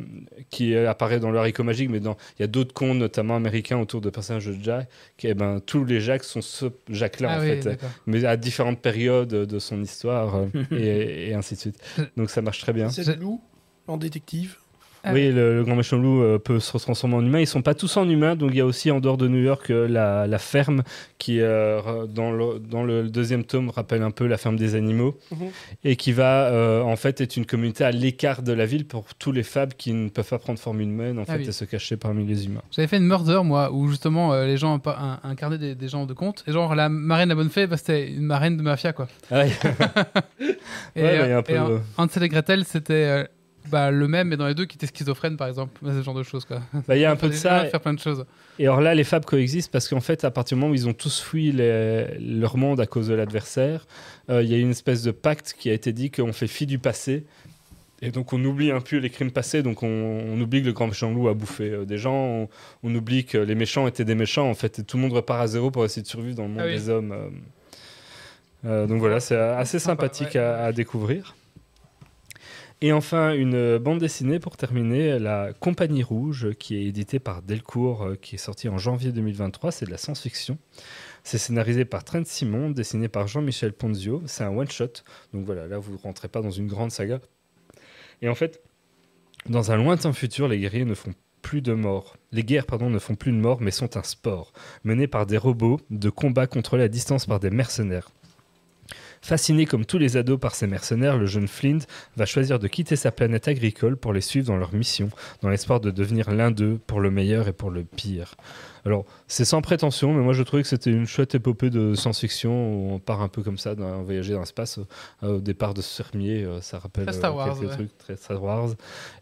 qui apparaît dans le haricot magique, mais dans, il y a d'autres contes, notamment américains, autour de personnages de Jack, et ben, tous les Jacques sont ce Jacques-là, Ah en oui, fait mais à différentes périodes de son histoire euh, et, et ainsi de suite. Donc ça marche très bien. C'est loup en détective. Ah. Oui, le, le grand méchant loup euh, peut se transformer en humain. Ils sont pas tous en humain, donc il y a aussi en dehors de New York euh, la, la ferme qui, euh, dans, le, dans le deuxième tome, rappelle un peu la ferme des animaux Mhm. et qui va euh, en fait être une communauté à l'écart de la ville pour tous les fables qui ne peuvent pas prendre forme humaine en Ah fait oui. et se cacher parmi les humains. J'avais fait une murder, moi, où justement euh, les gens in- incarnaient des, des gens de conte. Et genre, la marraine la bonne fée, bah, c'était une marraine de mafia, quoi. Ah ouais. Et, Ouais, bah, il y a euh, un peu, et euh, Hansel et Gretel, c'était euh, bah, le même, mais dans les deux qui étaient schizophrènes, par exemple. Ce genre de choses. Bah, il y a un peu de ça. faire plein de choses. Et alors là, les fables coexistent parce qu'en fait, à partir du moment où ils ont tous fui les- leur monde à cause de l'adversaire, euh, il y a une espèce de pacte qui a été dit qu'on fait fi du passé. Et donc on oublie un peu les crimes passés, donc on, on oublie que le grand méchant loup a bouffé euh, des gens, on, on oublie que les méchants étaient des méchants en fait, et tout le monde repart à zéro pour essayer de survivre dans le monde Ah oui. des hommes. euh. Donc voilà, c'est assez Sympa, sympathique ouais. à, à découvrir. Et enfin, une bande dessinée pour terminer, La Compagnie Rouge, qui est éditée par Delcourt, euh, qui est sortie en janvier 2023. C'est de la science-fiction. C'est scénarisé par Trent Simon, dessiné par Jean-Michel Ponzio. C'est un one-shot. Donc voilà, là, vous ne rentrez pas dans une grande saga. Et en fait, dans un lointain futur, les guerriers ne font plus de morts. Les guerres, pardon, ne font plus de morts, mais sont un sport, mené par des robots, de combat contrôlés à distance par des mercenaires. Fasciné comme tous les ados par ces mercenaires, le jeune Flint va choisir de quitter sa planète agricole pour les suivre dans leur mission, dans l'espoir de devenir l'un d'eux pour le meilleur et pour le pire. Alors, c'est sans prétention, mais moi je trouvais que c'était une chouette épopée de science-fiction où on part un peu comme ça, d'un voyager dans l'espace. Euh, au départ de ce fermier, euh, ça rappelle Très Star euh, Wars, quelques ouais. trucs très Star Wars.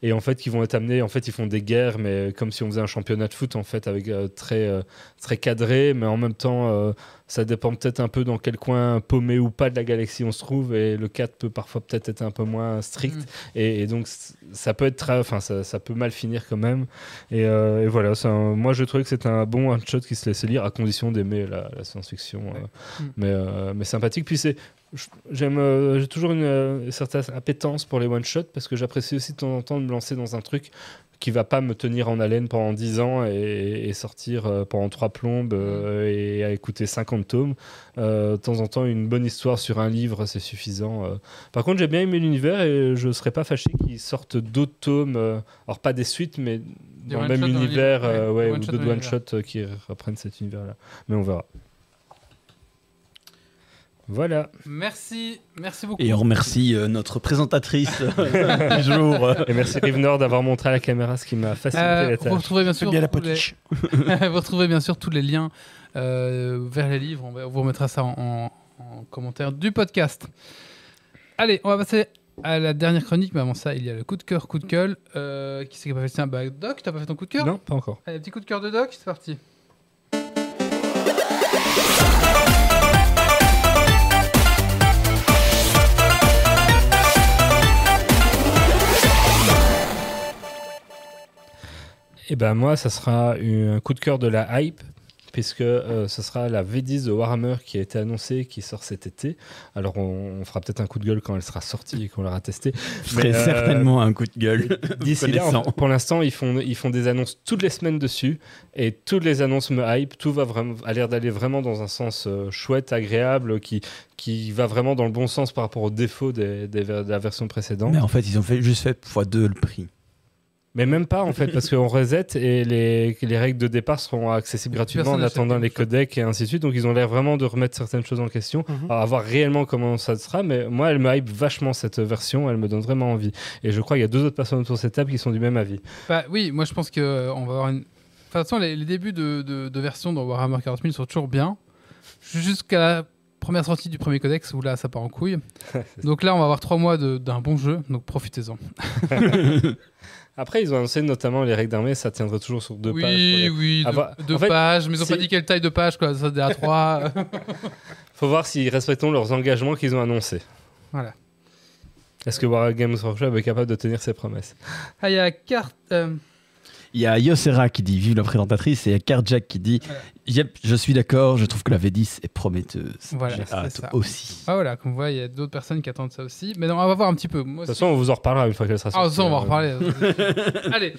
Et en fait, qui vont être amenés, en fait, ils font des guerres, mais comme si on faisait un championnat de foot, en fait, avec euh, très, très cadré, mais en même temps, ça dépend peut-être un peu dans quel coin paumé ou pas de la galaxie on se trouve, et le 4 peut parfois peut-être être un peu moins strict. Mm. Et, et donc, ça peut être très, enfin, ça, ça peut mal finir quand même. Et, et voilà, un- moi je trouvais que c'était un bon qui se laissait lire à condition d'aimer la, la science-fiction. euh, Mm. mais, euh, mais sympathique. Puis c'est. J'aime, euh, j'ai toujours une, euh, certaine appétence pour les one-shots parce que j'apprécie aussi de temps en temps de me lancer dans un truc qui va pas me tenir en haleine pendant 10 ans et, et sortir euh, pendant trois plombes euh, et à écouter 50 tomes. Euh, de temps en temps, une bonne histoire sur un livre, c'est suffisant. Par contre, j'ai bien aimé l'univers et je serais pas fâché qu'ils sortent d'autres tomes, alors pas des suites, mais dans le même univers, ouais, ouais, ou d'autres one-shots qui reprennent cet univers-là. Mais on verra. Voilà. Merci, merci beaucoup. Et on remercie euh, notre présentatrice du jour. Et merci Rivenor d'avoir montré à la caméra ce qui m'a facilité Euh, la vous retrouvez bien C'est sûr bien la tous les- potiche. vous retrouvez bien sûr tous les liens euh, vers les livres. On, va- on vous remettra ça en, en- en commentaire du podcast. Allez, on va passer à la dernière chronique. Mais avant ça, il y a le coup de cœur, coup de gueule. Euh, qui c'est qui a pas fait ça bah, Doc, t'as pas fait ton coup de cœur? Non, pas encore. Allez, petit coup de cœur de Doc, c'est parti. Et ben moi, ça sera un coup de cœur de la hype, puisque euh, ce sera la V10 de Warhammer qui a été annoncée, qui sort cet été. Alors on, on fera peut-être un coup de gueule quand elle sera sortie et qu'on l'aura testée. Je ferai Mais, euh, certainement un coup de gueule. D'ici là, en- pour l'instant, ils font, ils font des annonces toutes les semaines dessus, et toutes les annonces me hype. Tout va vraiment, a l'air d'aller vraiment dans un sens euh, chouette, agréable, qui, qui va vraiment dans le bon sens par rapport aux défauts des, des ver- de la version précédente. Mais en fait, ils ont fait juste fait fois deux le prix. Mais même pas en fait, parce qu'on reset et les, les règles de départ seront accessibles gratuitement en attendant les codecs et ainsi de suite. Donc ils ont l'air vraiment de remettre certaines choses en question. Mhm. Alors, à voir réellement comment ça sera, mais moi elle me hype vachement cette version, elle me donne vraiment envie. Et je crois qu'il y a deux autres personnes autour de cette table qui sont du même avis. Bah oui, moi je pense que euh, on va avoir une. Enfin, de toute façon, les, les débuts de, de, de version dans Warhammer 40 000 sont toujours bien. Jusqu'à la première sortie du premier codex où là ça part en couille. donc là, on va avoir trois mois d'un bon jeu, donc profitez-en. Après, ils ont annoncé notamment les règles d'armée, ça tiendrait toujours sur deux oui, pages. les- oui, deux, fait, pages, mais ils ont pas dit quelle taille de page, quoi. Ça, des A3. Faut voir s'ils respectent leurs engagements qu'ils ont annoncés. voilà. Est-ce que Warhammer Games Workshop est capable de tenir ses promesses? Ah, il y a carte. euh, Il y a Yosera qui dit vive la présentatrice et il y a Karjak qui dit Voilà. Yep, je suis d'accord, je trouve que la V10 est prometteuse. Voilà, J'ai hâte ça. aussi. Ah voilà, comme vous voyez, il y a d'autres personnes qui attendent ça aussi. Mais non, on va voir un petit peu. Moi De toute façon, on vous en reparlera une fois qu'elle sera Ah, sortie. ça, on va en Euh, reparler. Allez,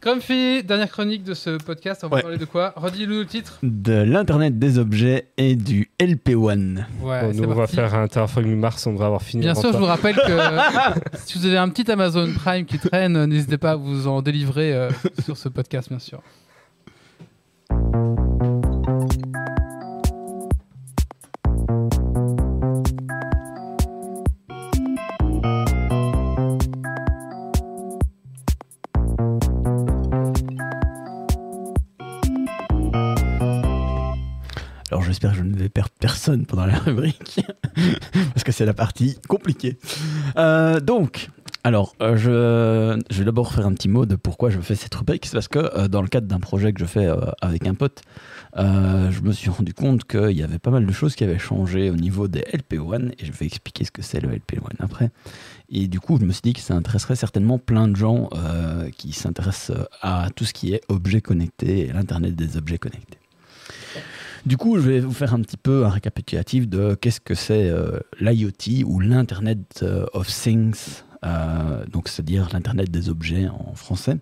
Grumpy, dernière chronique de ce podcast. On va Ouais. parler de quoi Redis-nous le titre. De l'internet des objets et du LP1. Ouais, Bon, c'est nous, on va parti. faire un Terraforming Mars, on devrait avoir fini. Bien sûr, je vous rappelle que si vous avez un petit Amazon Prime qui traîne, n'hésitez pas à vous en délivrer euh, sur ce podcast, bien sûr. J'espère que je ne vais perdre personne pendant la rubrique, parce que c'est la partie compliquée. Euh, donc, alors, euh, je, vais d'abord faire un petit mot de pourquoi je fais cette rubrique. C'est parce que euh, dans le cadre d'un projet que je fais avec un pote, je me suis rendu compte qu'il y avait pas mal de choses qui avaient changé au niveau des LP1, et je vais expliquer ce que c'est le LP1 après. Et du coup, je me suis dit que ça intéresserait certainement plein de gens qui s'intéressent à tout ce qui est objets connectés et l'Internet des objets connectés. Du coup, je vais vous faire un petit peu un récapitulatif de qu'est-ce que c'est euh, l'IoT ou l'Internet euh, of Things euh, donc c'est-à-dire l'Internet des objets en français.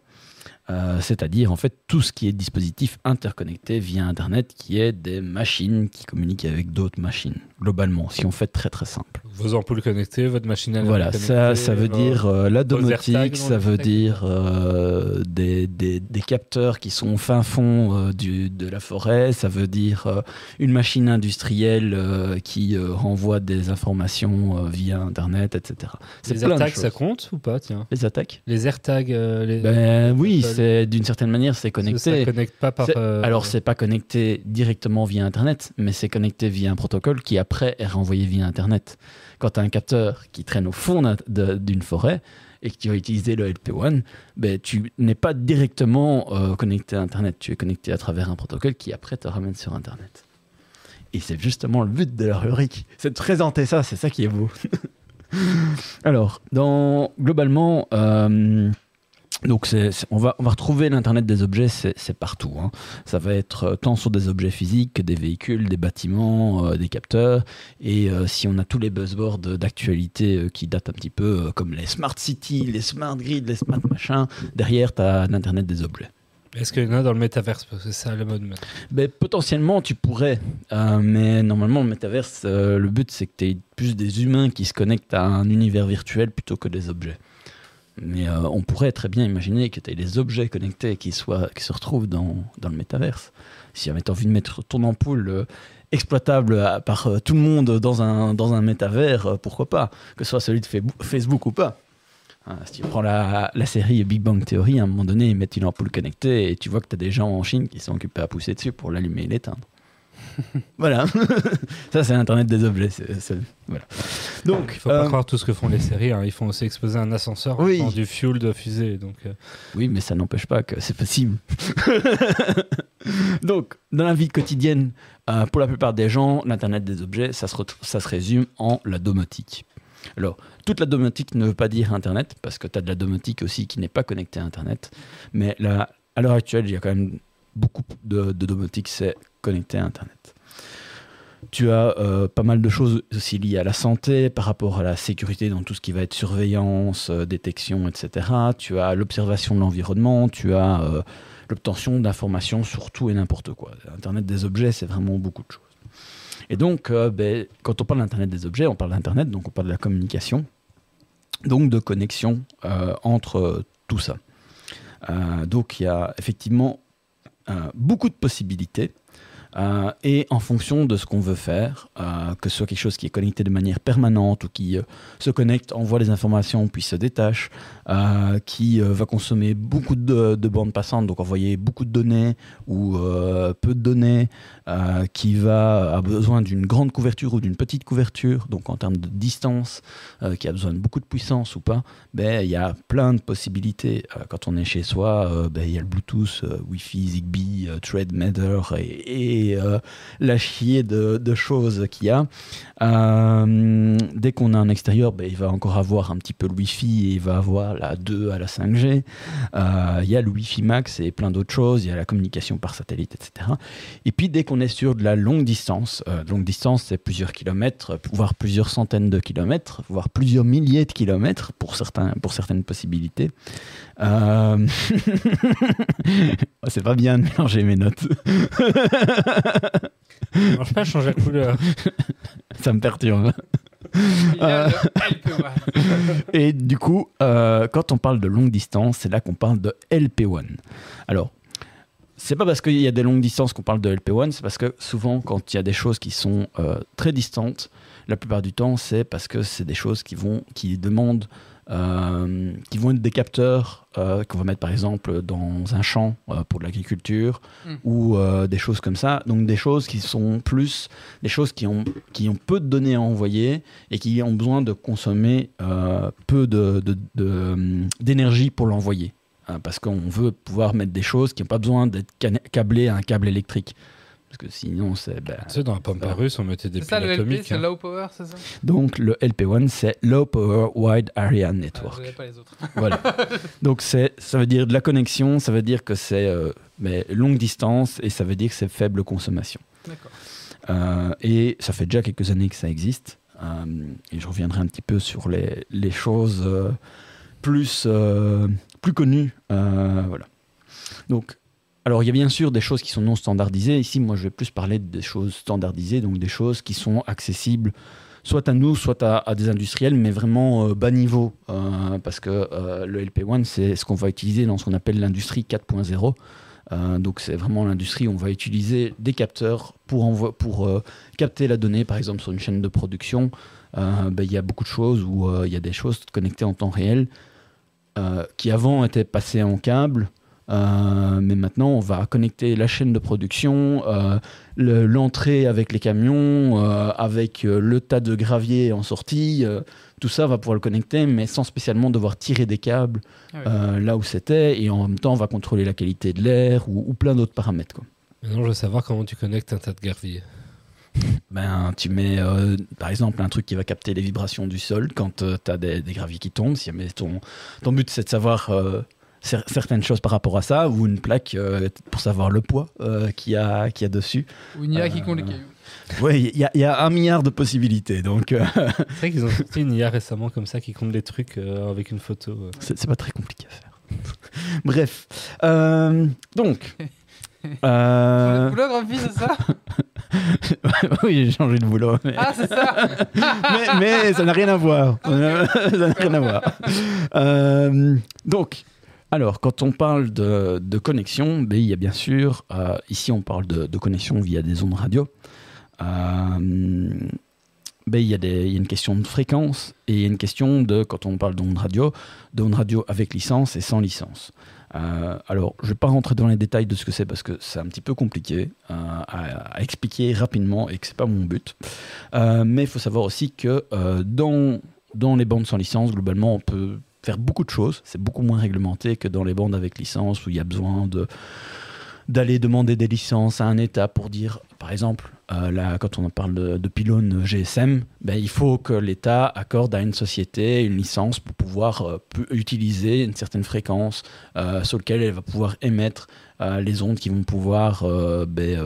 Euh, c'est-à-dire en fait tout ce qui est dispositif interconnecté via Internet, qui est des machines qui communiquent avec d'autres machines, globalement, si on fait très très simple. Vos ampoules connectées, votre machine à Voilà, ça, ça veut vos- dire euh, la domotique, ça veut dire euh, des, des- des capteurs qui sont au fin fond du, de la forêt, ça veut dire une machine industrielle qui renvoie des informations via Internet, etc. Les AirTags, ça compte ou pas Tiens? Les attaques? Les AirTags, les... Ben oui. C'est d'une certaine manière, c'est ça connecté. connecte pas par. Euh, Alors, c'est pas connecté directement via Internet, mais c'est connecté via un protocole qui après est renvoyé via Internet. Quand tu as un capteur qui traîne au fond d'une forêt et que tu vas utiliser le LP1, ben, tu n'es pas directement euh, connecté à Internet. Tu es connecté à travers un protocole qui après te ramène sur Internet. Et c'est justement le but de la rubrique, c'est de présenter ça, c'est ça qui est beau. Alors, dans, globalement, euh, donc on, va, on va retrouver l'Internet des objets, c'est, partout. hein. Ça va être euh, tant sur des objets physiques que des véhicules, des bâtiments, euh, des capteurs. Et euh, si on a tous les buzzwords d'actualité euh, qui datent un petit peu, comme les smart cities, les smart grids, les smart machins, derrière, tu as l'Internet des objets. Est-ce qu'il y en a dans le métaverse? Parce que c'est ça le mode. Ben, potentiellement, tu pourrais, euh, mais normalement, le métaverse, euh, le but, c'est que tu aies plus des humains qui se connectent à un univers virtuel plutôt que des objets. Mais euh, on pourrait très bien imaginer que tu aies des objets connectés qui, soient, qui se retrouvent dans, dans le métaverse. Si tu as envie de mettre ton ampoule euh, exploitable à- par euh, tout le monde dans un, dans un métavers, euh, pourquoi pas Que ce soit celui de Facebook ou pas. Hein, si tu prends la, la série Big Bang Theory, à un moment donné, ils mettent une ampoule connectée et tu vois que tu as des gens en Chine qui sont occupés à pousser dessus pour l'allumer et l'éteindre. voilà. Ça, c'est l'Internet des objets. voilà. Donc, Il faut pas euh, croire tout ce que font les séries. hein. Ils font aussi exploser un ascenseur Oui. dans du fuel de fusée. Donc, euh, Oui, mais ça n'empêche pas que c'est possible. Donc, dans la vie quotidienne, euh, pour la plupart des gens, l'Internet des objets, ça se, ça se résume en la domotique. Alors, toute la domotique ne veut pas dire Internet, parce que tu as de la domotique aussi qui n'est pas connectée à Internet. Mais là, à l'heure actuelle, il y a quand même beaucoup de, de domotique, c'est connecté à Internet. Tu as euh, pas mal de choses aussi liées à la santé, par rapport à la sécurité dans tout ce qui va être surveillance, euh, détection, etc. Tu as l'observation de l'environnement, tu as euh, l'obtention d'informations sur tout et n'importe quoi. Internet des objets, c'est vraiment beaucoup de choses. Et donc, ben, quand on parle d'Internet des objets, on parle d'Internet, donc on parle de la communication, donc de connexion entre tout ça. Donc, il y a effectivement beaucoup de possibilités. Euh, et en fonction de ce qu'on veut faire, euh, que ce soit quelque chose qui est connecté de manière permanente ou qui euh, se connecte, envoie les informations puis se détache, qui va consommer beaucoup de, de bandes passantes, donc envoyer beaucoup de données ou peu de données, qui a besoin d'une grande couverture ou d'une petite couverture, donc en termes de distance, qui a besoin de beaucoup de puissance ou pas, ben il y a plein de possibilités. Quand on est chez soi, ben, il y a le Bluetooth, Wi-Fi, Zigbee, euh, Thread, Mather et, euh, la chier de, choses qu'il y a. Euh, dès qu'on a un extérieur, ben, il va encore avoir un petit peu le Wi-Fi et il va avoir la 2 à la 5G. Euh, Il y a le Wi-Fi Max et plein d'autres choses. Il y a la communication par satellite, etc. Et puis dès qu'on est sur de la longue distance, longue distance c'est plusieurs kilomètres, voire plusieurs centaines de kilomètres, voire plusieurs milliers de kilomètres pour, certains, pour certaines possibilités. Euh, c'est pas bien de mélanger mes notes, ça marche pas, change la couleur. ça me perturbe. LP1. Et du coup, euh, quand on parle de longue distance, c'est là qu'on parle de LP1. Alors, c'est pas parce qu'il y a des longues distances qu'on parle de LP1, c'est parce que souvent, quand il y a des choses qui sont euh, très distantes, la plupart du temps, c'est parce que c'est des choses qui vont, qui demandent, euh, qui vont être des capteurs euh, qu'on va mettre par exemple dans un champ euh, pour de l'agriculture Mm. ou euh, des choses comme ça. Donc des choses qui sont plus des choses qui ont, qui ont peu de données à envoyer et qui ont besoin de consommer peu de- de- de, d'énergie pour l'envoyer. Hein, parce qu'on veut pouvoir mettre des choses qui n'ont pas besoin d'être câblées à un câble électrique. Parce que sinon, c'est. ben, Tu sais, dans la pomme Voilà. russe, on mettait des C'est ça piles le LP, atomiques. c'est hein. low power, c'est ça Donc, le LP1, c'est Low Power Wide Area Ah, Network. Je n'avais pas les autres. Voilà. Donc c'est, ça veut dire de la connexion, ça veut dire que c'est euh, mais longue distance et ça veut dire que c'est faible consommation. D'accord. Euh, et ça fait déjà quelques années que ça existe. et je reviendrai un petit peu sur les, les choses plus, plus connues. voilà. Donc, alors, il y a bien sûr des choses qui sont non standardisées. Ici, moi, je vais plus parler des choses standardisées, donc des choses qui sont accessibles soit à nous, soit à, des industriels, mais vraiment euh, bas niveau, euh, parce que euh, le LP1, c'est ce qu'on va utiliser dans ce qu'on appelle l'industrie 4.0. donc c'est vraiment l'industrie où on va utiliser des capteurs pour, capter la donnée, par exemple sur une chaîne de production. Ben, il y a beaucoup de choses où il y a des choses connectées en temps réel qui avant étaient passées en câble, euh, mais maintenant, on va connecter la chaîne de production, euh, l'entrée avec les camions, euh, avec le tas de gravier en sortie. tout ça, va pouvoir le connecter, mais sans spécialement devoir tirer des câbles ah là où c'était. Et en même temps, on va contrôler la qualité de l'air ou, plein d'autres paramètres. Quoi. Maintenant, je veux savoir comment tu connectes un tas de gravier. Ben, tu mets par exemple un truc qui va capter les vibrations du sol quand tu as des, graviers qui tombent. Si ton, ton but c'est de savoir certaines choses par rapport à ça, ou une plaque euh, pour savoir le poids euh, qu'il y, a, a dessus. Ou une IA qui compte les cailloux. Oui, il y, a un milliard de possibilités. Donc, euh, C'est vrai qu'ils ont sorti une IA récemment comme ça qui compte les trucs avec une photo. C'est pas très compliqué à faire. Bref. donc. Euh... Le boulot, grand c'est ça? Oui, j'ai changé de boulot. Ah, c'est ça mais, mais, ça n'a rien à voir. ça n'a rien à voir. donc, alors, quand on parle de, connexion, ben, il y a bien sûr, euh, ici on parle de, connexion via des ondes radio. Euh, ben, il, y a une question de fréquence et il y a une question de, quand on parle d'ondes radio, d'ondes radio avec licence et sans licence. Euh, alors, je ne vais pas rentrer dans les détails de ce que c'est parce que c'est un petit peu compliqué à, expliquer rapidement et que ce n'est pas mon but. mais il faut savoir aussi que dans, dans les bandes sans licence, globalement, on peut faire beaucoup de choses. C'est beaucoup moins réglementé que dans les bandes avec licence où il y a besoin de d'aller demander des licences à un État pour dire, par exemple, euh, là, quand on parle de, pylône GSM, ben, il faut que l'État accorde à une société une licence pour pouvoir euh, utiliser une certaine fréquence euh, sur laquelle elle va pouvoir émettre les ondes qui vont pouvoir ben,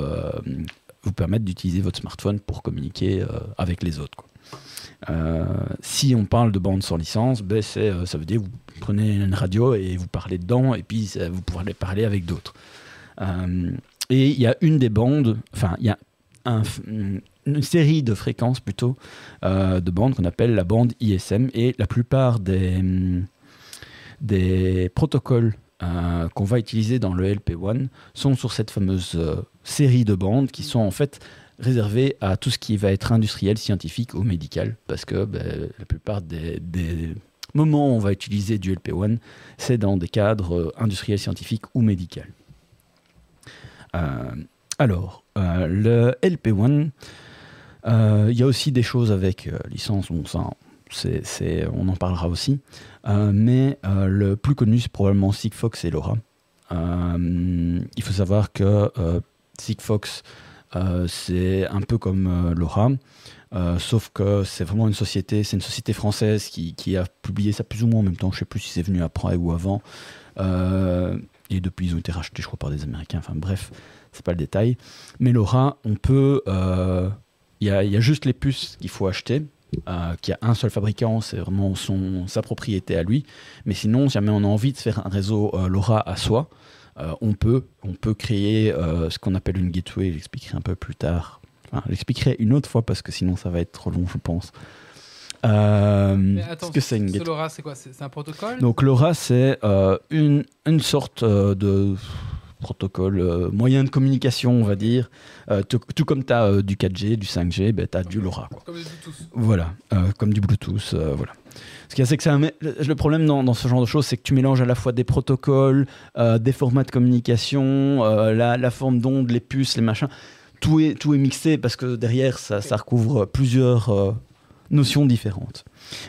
vous permettre d'utiliser votre smartphone pour communiquer avec les autres. Quoi. Euh, si on parle de bande sans licence, ben euh, ça veut dire que vous prenez une radio et vous parlez dedans et puis vous pourrez parler avec d'autres. Euh, et il y a une des bandes, enfin il y a une série de fréquences plutôt de bandes qu'on appelle la bande ISM et la plupart des protocoles qu'on va utiliser dans le LP1 sont sur cette fameuse série de bandes qui sont en fait réservé à tout ce qui va être industriel, scientifique ou médical, parce que ben, la plupart des, moments où on va utiliser du LP1, c'est dans des cadres euh, industriels, scientifiques ou médicaux. Euh, alors, euh, le LP1, il y a aussi des choses avec licence, bon, ça, c'est, on en parlera aussi, mais le plus connu, c'est probablement Sigfox et LoRa. il faut savoir que Sigfox euh, c'est un peu comme euh, Laura. Euh, sauf que c'est vraiment une société, c'est une société française qui, a publié ça plus ou moins en même temps. Je sais plus si c'est venu après ou avant. et depuis, ils ont été rachetés, je crois, par des Américains. Enfin bref, c'est pas le détail. Mais Laura, on peut, il y, a, juste les puces qu'il faut acheter. qui a un seul fabricant, c'est vraiment son, sa propriété à lui. Mais sinon, si jamais on a envie de faire un réseau LoRa à soi, euh, on, peut, on peut créer euh, ce qu'on appelle une gateway, j'expliquerai un peu plus tard. j'expliquerai une autre fois parce que sinon ça va être trop long, je pense. Euh, attends, que c'est une LoRa, c'est quoi? C'est un protocole? Donc LoRa, c'est une, une, sorte de protocole, moyen de communication, on va dire. tout, comme tu as du 4G, du 5G, ben, tu as du LoRa. Comme du Bluetooth. Voilà, comme du Bluetooth. voilà. Ce qui c'est que le problème dans, ce genre de choses, c'est que tu mélanges à la fois des protocoles, euh, des formats de communication, euh, la, forme d'onde, les puces, les machins. Tout est, tout est mixé parce que derrière, ça, ça recouvre plusieurs euh, notions différentes.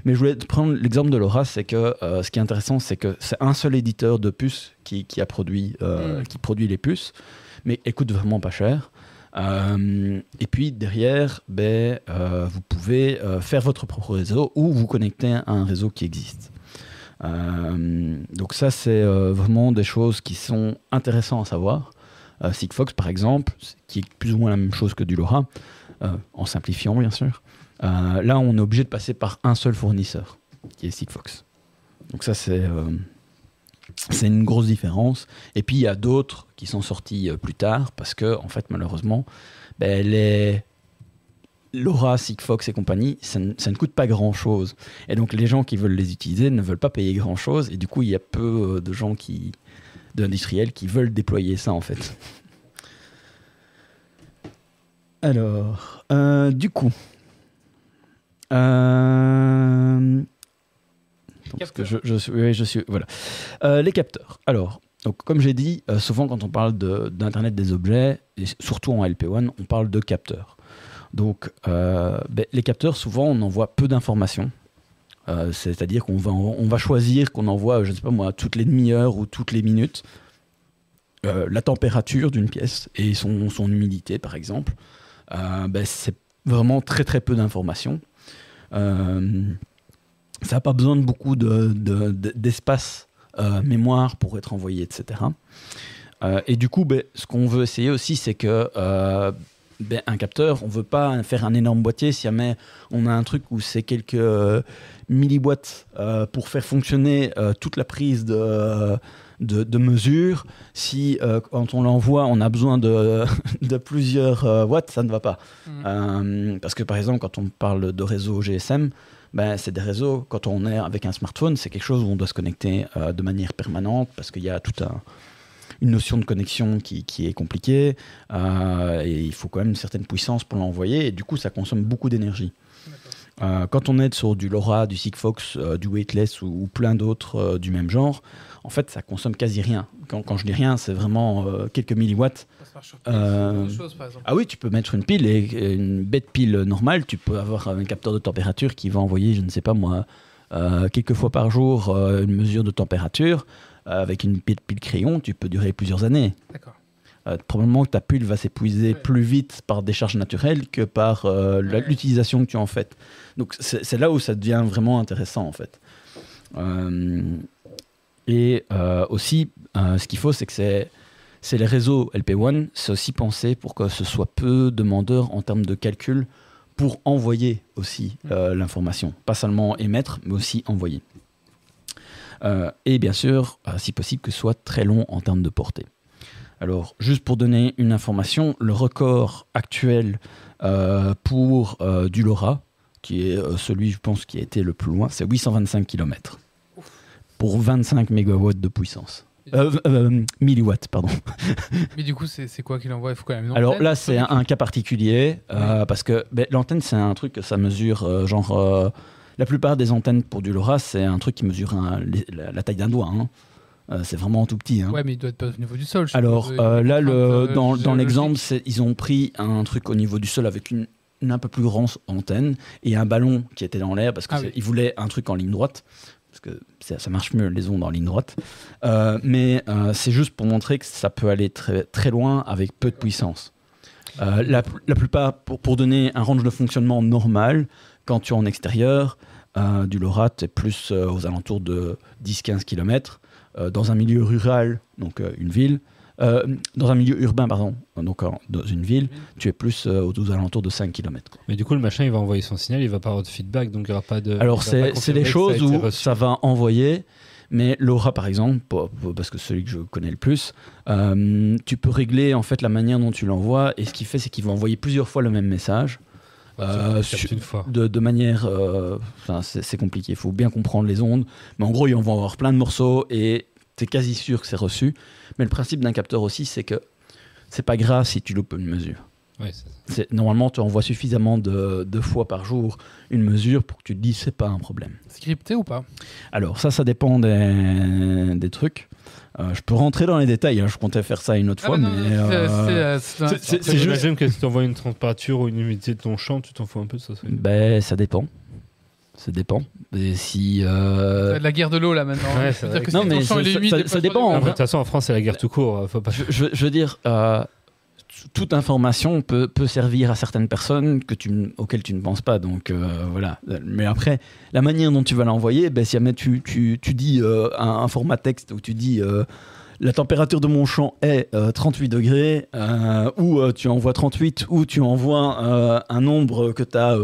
Mais je voulais prendre l'exemple de Laura, c'est que ce qui est intéressant, c'est que c'est un seul éditeur de puces qui, qui a produit, mm. qui produit les puces, mais il coûte vraiment pas cher. Euh, et puis derrière, ben, euh, vous pouvez euh, faire votre propre réseau ou vous connecter à un réseau qui existe. donc ça, c'est vraiment des choses qui sont intéressantes à savoir. Sigfox, par exemple, qui est plus ou moins la même chose que du LoRa, en simplifiant bien sûr. Là, on est obligé de passer par un seul fournisseur, qui est Sigfox. Donc ça, c'est c'est une grosse différence. Et puis, il y a d'autres qui sont sortis euh, plus tard, parce que, en fait, malheureusement, ben, les... Laura, Sigfox et compagnie, ça, ne- coûte pas grand-chose. Et donc, les gens qui veulent les utiliser ne veulent pas payer grand-chose. Et du coup, il y a peu euh, de gens qui d'industriels qui veulent déployer ça, en fait. Alors, euh, du coup... attends, parce que je, je suis, oui, je suis, voilà. Euh, les capteurs. Alors, donc, comme j'ai dit, euh, souvent quand on parle de- d'Internet des objets, et surtout en LP1, on parle de capteurs. Donc, euh, ben, les capteurs, souvent, on envoie peu d'informations. Euh, C'est-à-dire qu'on va, on va choisir qu'on envoie, je ne sais pas moi, toutes les demi-heures ou toutes les minutes, la température d'une pièce et son, son humidité, par exemple. Ben, C'est vraiment très très peu d'informations. Euh, ça n'a pas besoin de beaucoup de- de- de- d'espace euh, mémoire pour être envoyé, etc. Euh, et du coup, ben, ce qu'on veut essayer aussi, c'est que euh, ben, un capteur, on veut pas faire un énorme boîtier si jamais on a un truc où c'est quelques milliwatts pour faire fonctionner toute la prise de, de, de mesure. Si euh, quand on l'envoie, on a besoin de, de plusieurs euh, watts, ça ne va pas. Euh, parce que par exemple, quand on parle de réseau GSM, ben, c'est des réseaux, quand on est avec un smartphone, c'est quelque chose où on doit se connecter euh, de manière permanente parce qu'il y a toute une notion de connexion qui, qui est compliquée euh, et il faut quand même une certaine puissance pour l'envoyer et du coup ça consomme beaucoup d'énergie. Euh, quand on est sur du LoRa, du Sigfox, euh, du Weightless ou, ou plein d'autres euh, du même genre, en fait ça consomme quasi rien. Quand, quand je dis rien, c'est vraiment quelques milliwatts par ah oui, tu peux mettre une pile et et une bête pile normale, tu peux avoir un capteur de température qui va envoyer, je ne sais pas moi, quelques fois par jour une mesure de température. Avec une pile, pile crayon, tu peux durer plusieurs années. D'accord. Euh, probablement que ta pile va s'épuiser plus vite par des charges naturelles que par euh, l'utilisation que tu en fais. Donc c'est là où ça devient vraiment intéressant en fait. Euh, et aussi, ce qu'il faut, c'est que c'est les réseaux LP1, c'est aussi pensé pour que ce soit peu demandeur en termes de calcul pour envoyer aussi l'information. Pas seulement émettre, mais aussi envoyer. Et bien sûr, si possible, que ce soit très long en termes de portée. Alors, juste pour donner une information, le record actuel euh, pour euh, du LoRa, qui est euh, celui, je pense, qui a été le plus loin, c'est 825 km. Pour 25 mégawatts de puissance. Euh, milliwatts, pardon. Mais du coup, c'est quoi qu'il envoie? Il faut quand même une Alors là, c'est un, un cas particulier, parce que ben, l'antenne, c'est un truc que ça mesure, genre, la plupart des antennes pour du LoRa, c'est un truc qui mesure un- les- la, la taille d'un doigt. hein. Euh, c'est vraiment tout petit. hein. Ouais, mais il doit être pas au niveau du sol. Alors euh, là, le, dans, dans l'exemple, ils ont pris un truc au niveau du sol avec une, une un peu plus grande antenne et un ballon qui était dans l'air parce Ah qu'ils oui. voulaient un truc en ligne droite. Parce que ça, ça marche mieux les ondes en ligne droite. Euh, mais euh, c'est juste pour montrer que ça peut aller très, très loin avec peu de puissance. La, la plupart, pour, pour donner un range de fonctionnement normal, quand tu es en extérieur, du LoRa, tu es plus aux alentours de 10-15 km. Dans un milieu rural, donc euh, une ville, euh, dans un milieu urbain, pardon, donc dans une ville, tu es plus euh, aux, alentours de 5 km. Mais du coup, le machin, il va envoyer son signal, il va pas avoir de feedback, donc il n'y aura pas de. Alors, c'est des ça choses où ça va envoyer, mais LoRa, par exemple, parce que c'est celui que je connais le plus, euh, tu peux régler en fait la manière dont tu l'envoies, et ce qu'il fait, c'est qu'il va envoyer plusieurs fois le même message. Euh, Ça capte sur- une fois. de, de manière. euh, c'est compliqué, il faut bien comprendre les ondes. Mais en gros, ils vont avoir plein de morceaux et tu es quasi sûr que c'est reçu. Mais le principe d'un capteur aussi, c'est que c'est pas grave si tu loupes une mesure. Normalement, tu envoies suffisamment de, de fois par jour une mesure pour que tu te dises c'est pas un problème. Scripté ou pas? Alors, ça, ça dépend des, des trucs. Euh, je peux rentrer dans les détails, hein, je comptais faire ça une autre Ah fois, bah non, mais. euh, c'est, euh, juste- que si tu envoies une température ou une humidité de ton champ, tu t'en fous un peu de ça. Ben, ça dépend. Ça dépend. Et si. euh, être la guerre de l'eau là maintenant. Ouais, que Non, si mais ton champ, ça- ça- humide, ça- de dépend. De toute façon, en France, c'est la guerre tout court. Faut pas... je, je- je veux dire, euh, toute information peut, servir à certaines personnes auxquelles tu ne penses pas. Donc euh, voilà. Mais après, la manière dont tu vas l'envoyer, ben, si tu, dis euh, un, format texte où tu dis euh, la température de mon champ est euh, 38 degrés, ou tu envoies 38, ou tu envoies un nombre que tu as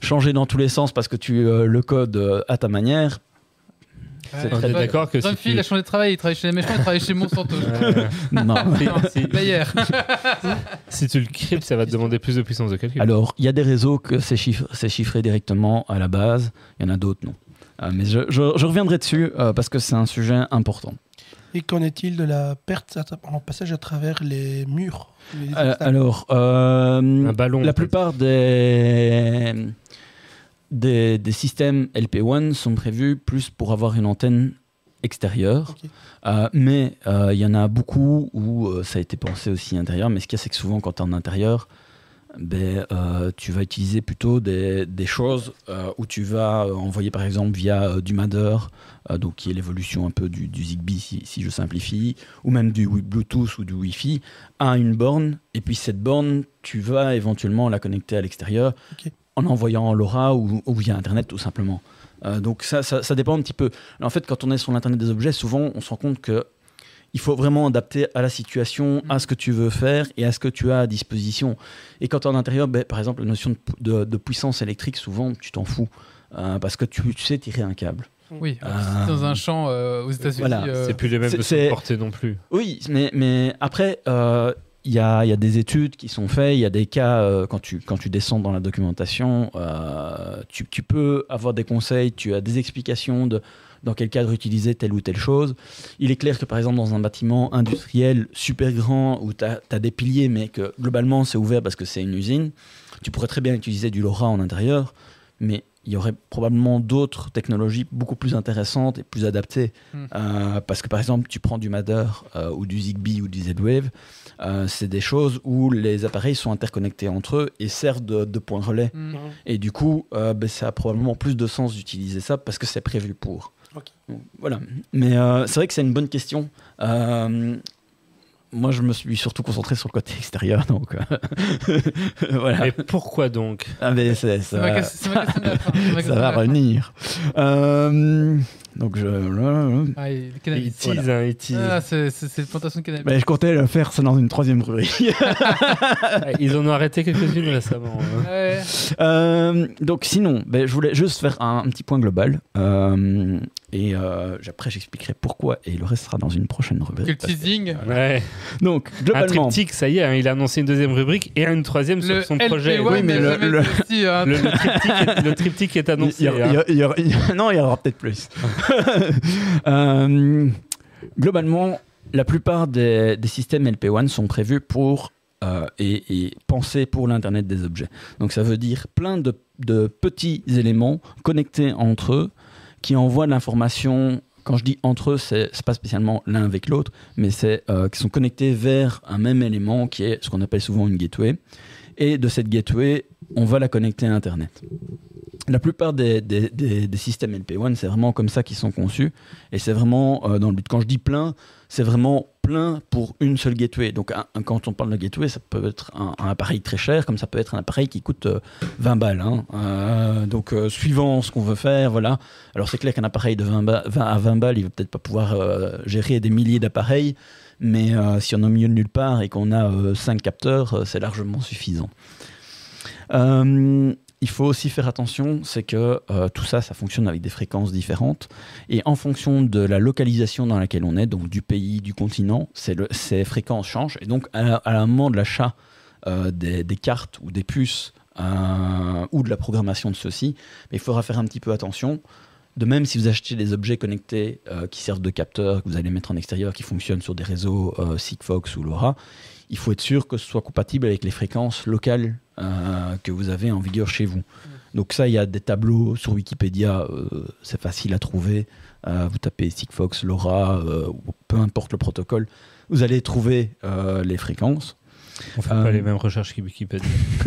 changer dans tous les sens parce que tu le codes à ta manière. Ouais, On très est d'accord que si tu... a changé de travail, il travaille chez les méchants, il travaille chez Monsanto. Non. D'ailleurs. si tu le cryptes, ça va te demander plus de puissance de calcul. Alors, il y a des réseaux que c'est chiffré directement à la base, il y en a d'autres non. Euh, mais je, je- je reviendrai dessus euh, parce que c'est un sujet important. Et qu'en est-il de la perte en passage à travers les murs les Euh, alors, euh, Un ballon. la plupart des, des, des systèmes LP1 sont prévus plus pour avoir une antenne extérieure. Euh, mais euh, il y en a beaucoup où euh, ça a été pensé aussi intérieur. Mais ce qu'il y a, c'est que souvent, quand tu es en intérieur, ben, euh, tu vas utiliser plutôt des, des choses euh, où tu vas euh, envoyer, par exemple, via euh, du Matter, euh, donc qui est l'évolution un peu du, du Zigbee, si, si je simplifie, ou même du Bluetooth ou du Wi-Fi, à une borne. Et puis cette borne, tu vas éventuellement la connecter à l'extérieur. En envoyant LoRa ou, ou via Internet, tout simplement. Euh, donc ça, ça, ça dépend un petit peu. En fait, quand on est sur l'Internet des objets, souvent, on se rend compte que il faut vraiment adapter à la situation, à ce que tu veux faire et à ce que tu as à disposition. Et quand tu es en intérieur, ben, par exemple, la notion de, pu- de- de puissance électrique, souvent, tu t'en fous. Euh, parce que tu, tu sais tirer un câble. Oui, dans un champ euh, aux États-Unis. Voilà, euh, C'est plus les mêmes de porter non plus. Oui, mais, mais après, euh, il y, a, y a des études qui sont faites, il y a des cas, euh, quand, tu, quand tu descends dans la documentation, euh, tu, tu peux avoir des conseils, tu as des explications de dans quel cadre utiliser telle ou telle chose. Il est clair que par exemple dans un bâtiment industriel super grand où tu as, des piliers mais que globalement c'est ouvert parce que c'est une usine, tu pourrais très bien utiliser du LoRa en intérieur, mais il y aurait probablement d'autres technologies beaucoup plus intéressantes et plus adaptées. Hmm. Euh, parce que par exemple, tu prends du Matter euh, ou du Zigbee ou du Z-Wave, euh, c'est des choses où les appareils sont interconnectés entre eux et servent de, de point relais. hmm. Et du coup, euh, ben, ça a probablement plus de sens d'utiliser ça parce que c'est prévu pour. Voilà. Mais euh, c'est vrai que c'est une bonne question. Moi, je me suis surtout concentré sur le côté extérieur, donc euh, voilà. Mais pourquoi donc? Ah, mais ça, va revenir. Euh, donc je. Ah, Il tease, hein, il tease. Ah, c'est c'est- plantation de cannabis. Ben, je comptais le faire ça dans une troisième rubrique. Ils en ont arrêté quelques-unes récemment. hein. Ouais. Euh, donc sinon, ben, je voulais juste faire un, un petit point global. Euh, et euh, après, j'expliquerai pourquoi. Et le reste sera dans une prochaine rubrique. Quel parce que- teasing. Ouais. Donc, Un globalement, triptyque, ça y est, hein, il a annoncé une deuxième rubrique et une troisième Le sur son LP1 projet. Oui, mais le- aussi, hein. Le, le triptyque est, le triptyque est il annoncé. hein. non, il y aura peut-être plus. Euh, globalement, la plupart des, des systèmes LP1 sont prévus pour euh, et, et pensés pour l'Internet des objets. Donc ça veut dire plein de, de petits éléments connectés entre eux qui envoient de l'information. Quand je dis entre eux, c'est pas spécialement l'un avec l'autre, mais c'est euh, qui sont connectés vers un même élément qui est ce qu'on appelle souvent une gateway. Et de cette gateway, on va la connecter à Internet. La plupart des, des- des- des systèmes LP1, c'est vraiment comme ça qu'ils sont conçus. Et c'est vraiment euh, dans le but. Quand je dis plein, c'est vraiment plein pour une seule gateway. Donc quand on parle de gateway, ça peut être un, appareil très cher, comme ça peut être un appareil qui coûte euh, 20 balles. hein. Euh, donc euh, suivant ce qu'on veut faire, voilà. Alors c'est clair qu'un appareil de 20, ba- 20 à 20 balles, il va peut-être pas pouvoir euh, gérer des milliers d'appareils. Mais euh, si on est au milieu de nulle part et qu'on a 5 capteurs, euh, c'est largement suffisant. Euh, il faut aussi faire attention, c'est que euh, tout ça, ça fonctionne avec des fréquences différentes. Et en fonction de la localisation dans laquelle on est, donc du pays, du continent, ces fréquences changent. Et donc, à, à un moment de l'achat euh, des, cartes ou des puces euh, ou de la programmation de ceux-ci, il faudra faire un petit peu attention. De même, si vous achetez des objets connectés qui servent de capteurs, que vous allez mettre en extérieur, qui fonctionnent sur des réseaux Sigfox ou LoRa, il faut être sûr que ce soit compatible avec les fréquences locales euh, que vous avez en vigueur chez vous. Donc ça, il y a des tableaux sur Wikipédia, euh, c'est facile à trouver. Euh, vous tapez Sigfox, LoRa, euh, peu importe le protocole, vous allez trouver euh, les fréquences. On fait Euh, pas les mêmes recherches que Wikipédia.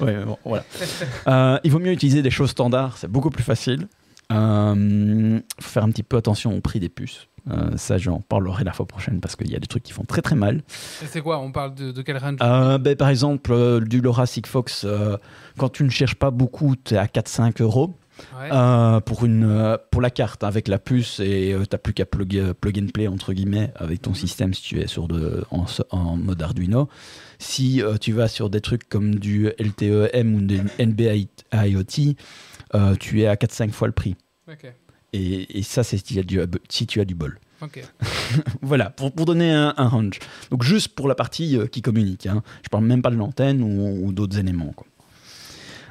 Ouais, bon, voilà. Euh, il vaut mieux utiliser des choses standards, c'est beaucoup plus facile. Euh, faut faire un petit peu attention au prix des puces. Euh, ça, j'en parlerai la fois prochaine parce qu'il y a des trucs qui font très très mal. C'est quoi On parle de, de quel range? Euh, ben, par exemple, euh, du LoRa Sigfox, euh, quand tu ne cherches pas beaucoup, tu es à 4-5 euros. Ouais. Euh, pour, une, euh, pour la carte avec la puce et tu t'as plus qu'à plug, euh, plug and play entre guillemets avec ton système si tu es sur de, en, mode Arduino. Si euh, tu vas sur des trucs comme du LTE-M ou du NBA IoT, euh, tu es à 4-5 fois le prix. Ok. Et, et ça, c'est si tu as du, si tu as du bol. Ok. Voilà, pour, pour donner un, un range. Donc juste pour la partie euh, qui communique. Hein. Je parle même pas de l'antenne ou, ou d'autres éléments. quoi.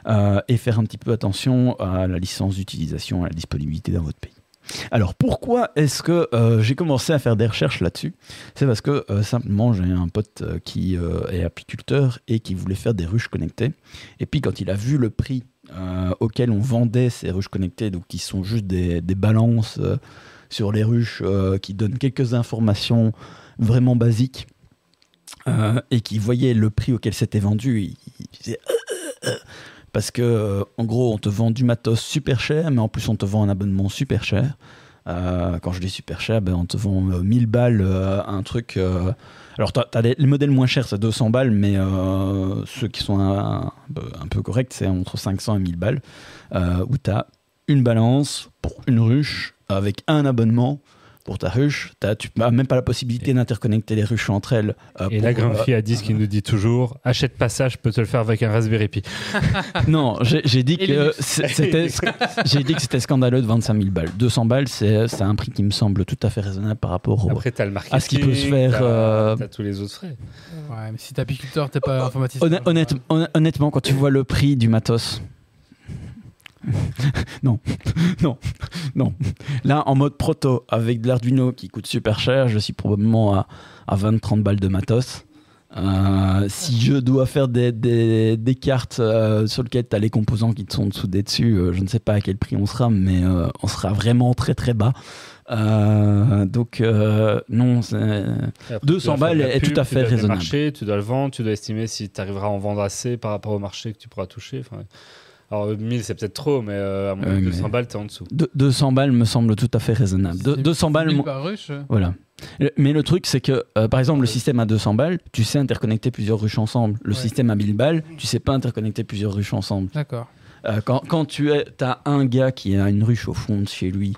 Euh, et faire un petit peu attention à la licence d'utilisation, à la disponibilité dans votre pays. Alors pourquoi est-ce que euh, j'ai commencé à faire des recherches là-dessus? C'est parce que euh, simplement j'ai un pote qui est apiculteur et qui voulait faire des ruches connectées. Et puis quand il a vu le prix euh, auquel on vendait ces ruches connectées, donc qui sont juste des, balances euh, sur les ruches euh, qui donnent quelques informations vraiment basiques et qui voyait le prix auquel c'était vendu, il, parce que en gros on te vend du matos super cher, mais en plus on te vend un abonnement super cher. Quand je dis super cher, ben, on te vend euh, 1000 balles un truc. Alors t'as des- les modèles moins chers c'est 200 balles, mais euh, ceux qui sont un, peu- corrects c'est entre 500 et 1000 balles, euh, où t'as une balance pour une ruche avec un abonnement pour ta ruche. Tu n'as même pas la possibilité d'interconnecter les ruches entre elles. euh, Et pour, la grande euh, fille à 10 qui nous dit toujours achète pas ça, je peux te le faire avec un Raspberry Pi. Non, j'ai, dit que c'était, scandaleux de 25 000 balles. 200 balles, c'est, un prix qui me semble tout à fait raisonnable par rapport au. Après, t'as le marketing. À ce qui peut se faire, t'as- euh, T'as tous les autres frais. Ouais, mais si t'es apiculteur, t'es pas informaticien. Honnêt- honnête- honn- honnêtement, quand tu vois le prix du matos. non, non, non. Là, en mode proto, avec de l'Arduino qui coûte super cher, je suis probablement à, à 20-30 balles de matos. Euh, si je dois faire des, des- des cartes euh, sur lesquelles tu as les composants qui te sont soudés dessus, euh, je ne sais pas à quel prix on sera, mais euh, on sera vraiment très très bas. Euh, donc, euh, non, après, 200 tu dois faire balles est tout à fait raisonnable. Marché, tu dois le vendre, tu dois estimer si tu arriveras à en vendre assez par rapport au marché que tu pourras toucher. Enfin, alors 1000 c'est peut-être trop, mais euh, à mon avis, mais- 200 balles, t'es en dessous. De- 200 balles me semble tout à fait raisonnable. De- 200 balles, 1000 moi- par ruche. voilà. Le- Mais le truc, c'est que, euh, par exemple, le système à 200 balles, tu sais interconnecter plusieurs ruches ensemble. Le Ouais. système à 1000 balles, tu sais pas interconnecter plusieurs ruches ensemble. D'accord. Euh, quand, quand tu as un gars qui a une ruche au fond de chez lui,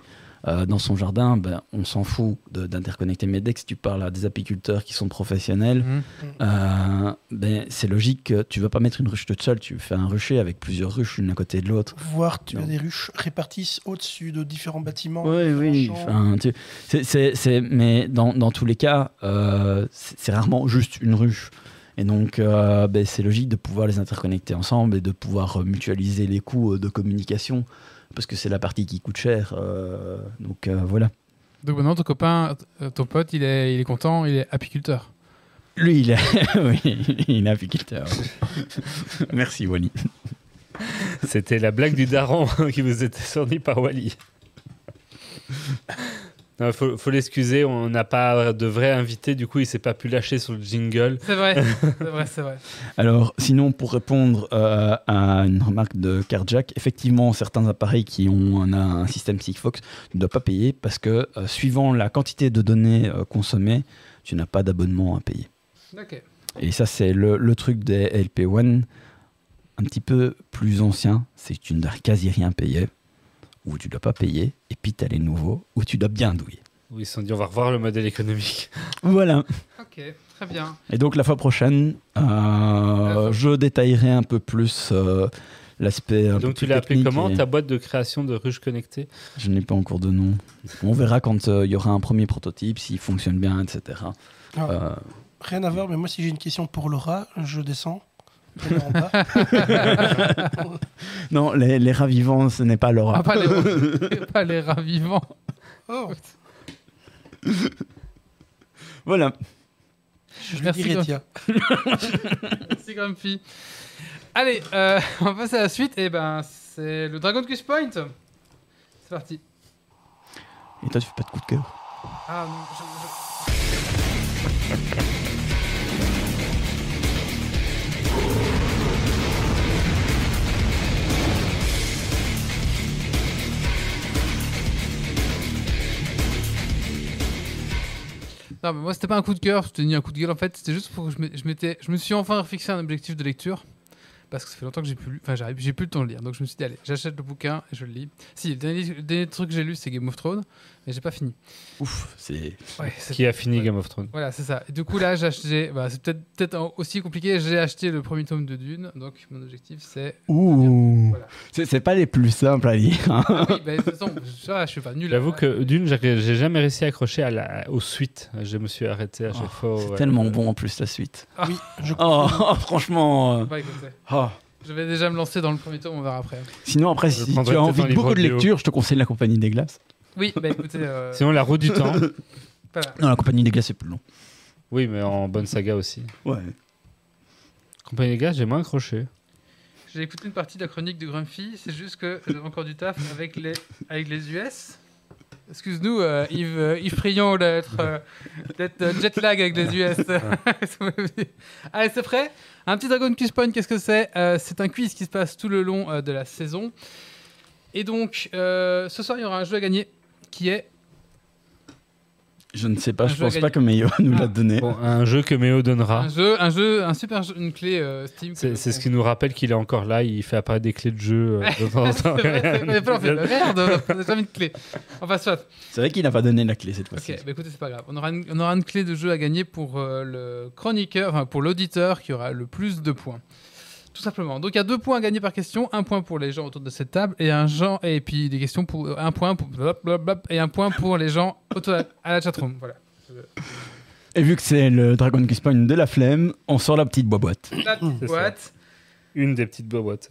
euh, dans son jardin, ben, on s'en fout d'interconnecter. Mais dès que tu parles à des apiculteurs qui sont professionnels, Mhm. euh, ben, c'est logique que tu vas pas mettre une ruche toute seule, tu fais un rucher avec plusieurs ruches l'une à côté de l'autre. Voire tu as Non. des ruches réparties au-dessus de différents bâtiments. Oui, oui. enfin, tu- c'est- c'est- c'est- mais dans, dans tous les cas, euh, c'est rarement juste une ruche. Et donc, euh, ben, c'est logique de pouvoir les interconnecter ensemble et de pouvoir mutualiser les coûts de communication, parce que c'est la partie qui coûte cher. euh, donc euh, voilà. Donc maintenant, ton copain, euh, ton pote, il est, il est content, il est apiculteur. Lui, il est, oui, il est apiculteur. Merci, Wally. C'était la blague du daron qui vous était sortie par Wally. Il faut, faut l'excuser, on n'a pas de vrai invité, du coup il s'est pas pu lâcher sur le jingle. C'est vrai, c'est vrai, c'est vrai. Alors, sinon, pour répondre euh, à une remarque de Carjack, effectivement, certains appareils qui ont un, un système Sigfox ne doivent pas payer parce que, euh, suivant la quantité de données euh, consommées, tu n'as pas d'abonnement à payer. Ok. Et ça, c'est le, le truc des LP1, un petit peu plus ancien, c'est que tu ne dois quasi rien payer, ou tu ne dois pas payer, et puis tu as les nouveaux, où tu dois bien douiller. Où ils se sont dit on va revoir le modèle économique. Voilà. Ok, très bien. Et donc la fois prochaine, euh, je détaillerai un peu plus euh, l'aspect. peu Donc tu l'as appelé comment et ta boîte de création de ruches connectées? Je n'ai pas encore de nom. On verra quand euh, il y aura un premier prototype, s'il fonctionne bien, etc. Ah, Euh, Rien à voir, mais moi, si j'ai une question pour Laura, je descends. Non, les, les rats vivants, ce n'est pas Laura. Ah, pas, les, pas les rats vivants. Oh, Voilà. je Merci, dirai, quoi. tiens. Merci Grumpy. Allez, euh, on va passer à la suite. Et ben, c'est le Dragon Quest Point. C'est parti. Et toi, tu fais pas de coup de cœur? Ah non, je- je- Non, moi c'était pas un coup de cœur, c'était ni un coup de gueule en fait, c'était juste pour que je je me suis enfin fixé un objectif de lecture parce que ça fait longtemps que j'ai plus lu, enfin j'ai plus le temps de lire. Donc je me suis dit allez, j'achète le bouquin et je le lis. Si le dernier truc que j'ai lu c'est Game of Thrones, mais j'ai pas fini. Ouf, c'est. Ouais, c'est- Qui a fini Ouais. Game of Thrones Voilà, c'est ça. Et du coup là j'ai acheté, bah, c'est peut-être aussi compliqué. J'ai acheté le premier tome de Dune, donc mon objectif c'est. Ouh. Voilà. C'est pas les plus simples à lire. hein. Ah oui, bah, de toute façon, ça, je suis pas nul. J'avoue à- que d'une, j'ai jamais réussi à accrocher à la, aux suites. Je me suis arrêté à chaque Oh, fois. C'est ouais. tellement bon en plus la suite. Oui, je Oh, franchement. euh, Bah, oh. je vais déjà me lancer dans le premier tome, on verra après. Sinon, après, Je si tu as envie de beaucoup de lecture, je te conseille la Compagnie des Glaces. Oui, bah écoutez, euh, Sinon, la roue du temps. voilà. Non, la Compagnie des Glaces, c'est plus long. Oui, mais en bonne saga aussi. Ouais. Compagnie des gars, j'ai moins accroché. J'ai écouté une partie de la chronique de Grumpy, c'est juste que j'avais encore du taf avec les, avec les US. Excuse-nous, euh, Yves, euh, Yves Prion, d'être euh, d'être, euh, jet lag avec les US. Allez, c'est prêt? Un petit Dragon Quiz Point, qu'est-ce que c'est? Euh, C'est un quiz qui se passe tout le long euh, de la saison. Et donc, euh, ce soir, il y aura un jeu à gagner qui est. Je ne sais pas, Un je pense pas que Meio nous Ah. l'a donné. Bon, un jeu que Méo donnera. Un jeu, un jeu, un super jeu, une clé euh, Steam. C'est ce qui nous rappelle qu'il est encore là. Il fait apparaître des clés de jeu euh, de temps en C'est temps. Merde, on n'a jamais de clé. Enfin, soit. C'est vrai qu'il n'a pas donné la clé cette fois-ci. Ok, bah écoutez, c'est pas grave. On aura, une, on aura une clé de jeu à gagner pour euh, le chroniqueur, enfin pour l'auditeur qui aura le plus de points. Tout simplement. Donc il y a deux points à gagner par question, un point pour les gens autour de cette table et un genre et puis des questions pour un point pour et un point pour les gens autour à la chatroom. Voilà. Et vu que c'est le Dragon Quest Point de la flemme, on sort la petite boîte. La petite C'est ça. boîte. Une des petites boîtes.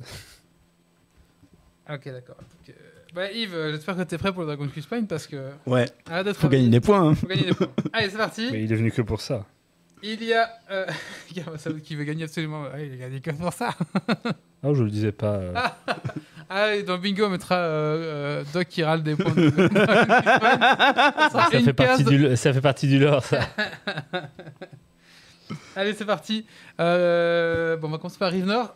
Ok, d'accord. Euh, bah, Yves, euh, j'espère que tu es prêt pour le Dragon Quest Point parce que Ouais, faut gagner des points. hein. faut gagner des points. Allez, c'est parti. Mais il est venu que pour ça. Il y a euh, qui veut gagner absolument. Ouais, il a gagné que pour ça. Ah, je le disais pas. euh. Ah, dans bingo, on mettra euh, euh, Doc qui râle des points. De... ça, ça, fait partie du, ça fait partie du lore, ça. Allez, c'est parti. Euh, bon, on va commencer par Rive Nord.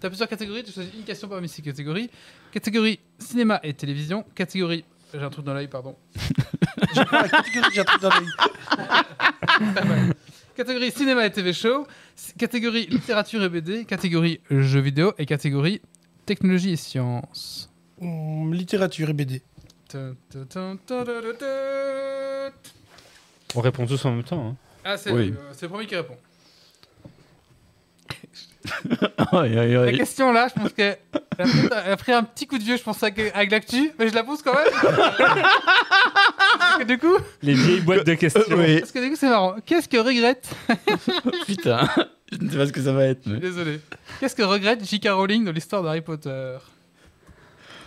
Tu as plusieurs catégories, tu choisis une question parmi ces catégories. Catégorie cinéma et télévision. Catégorie. J'ai un truc dans l'œil, pardon. J'ai un truc dans l'œil. Catégorie cinéma et TV show. Catégorie littérature et BD. Catégorie jeux vidéo. Et catégorie technologie et sciences. Hum, littérature et BD. On répond tous en même temps. hein. Ah, c'est Oui. euh, c'est le premier qui répond. Aïe, aïe, La question là, je pense qu'elle a pris- elle a pris un petit coup de vieux, je pense, avec, avec l'actu, mais je la pose quand même. parce que du coup, Les vieilles boîtes de questions. Oui, parce que du coup, c'est marrant. Qu'est-ce que regrette putain. Je ne sais pas ce que ça va être. mais- Désolé. Qu'est-ce que regrette J.K. Rowling dans l'histoire d'Harry Potter?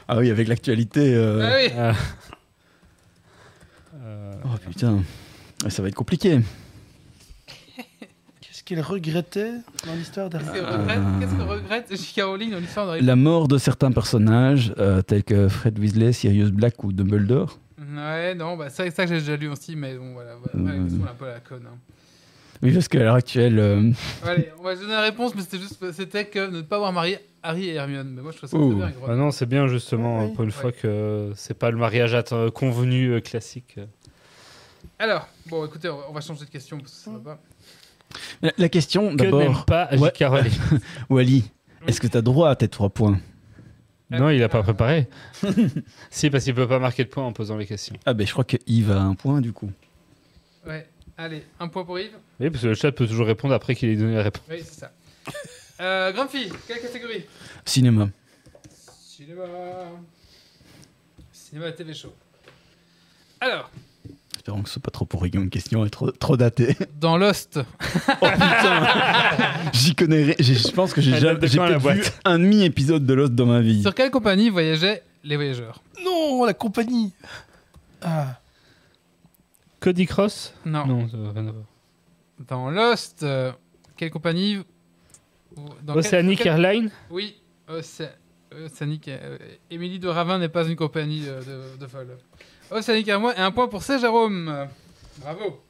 Ah oui, avec l'actualité. euh, Ah oui. Ah. Euh, Oh putain. Ça va être compliqué. Qu'est-ce qu'elle regrettait dans l'histoire Qu'est-ce d'Harry Euh. regrette, qu'est-ce que regrette J.K. Rowling dans l'histoire d'Harry Potter La mort de certains personnages, euh, tels que Fred Weasley, Sirius Black ou Dumbledore. Ouais, non, bah, ça, ça que j'ai déjà lu aussi, mais bon, voilà. Euh. elle est un peu à la conne. hein. Oui, parce qu'à l'heure actuelle, euh, Allez, on va donner la réponse, mais c'était juste c'était que ne pas avoir marié Harry et Hermione. Mais moi, je trouve ça Ouh. très bien. Ah non, c'est bien justement Oui. pour une fois que c'est pas le mariage atten- convenu euh, classique. Alors, bon, écoutez, on va- on va changer de question parce que ça va pas. La, la question Que n'aime d'abord, pas Ouais. J.K. Rowling Wally, est-ce que tu as droit à tes trois points? Non, il a pas préparé. si, parce qu'il peut pas marquer de points en posant les questions. Ah ben je crois que Yves a un point du coup. Ouais, allez, un point pour Yves. Oui, parce que le chat peut toujours répondre après qu'il ait donné la réponse. Oui, c'est ça. Euh, Grumpy, quelle catégorie? Cinéma. Cinéma. Cinéma TV show. Alors, Espérons que ce soit pas trop pourri comme question et trop, trop daté. dans Lost, Oh putain J'y connais rien. Je pense que j'ai jamais j'ai peut-être vu un demi-épisode de Lost dans ma vie. sur quelle compagnie voyageaient les voyageurs? Non, la compagnie. Ah, Cody Cross? Non. Ça. Dans Lost, euh, quelle compagnie dans Oceanic quel- Airlines? Oui, Océanique. euh, Émilie de Ravin n'est pas une compagnie de, de folle. Océanique à moi et un point pour C. Jérôme. Bravo.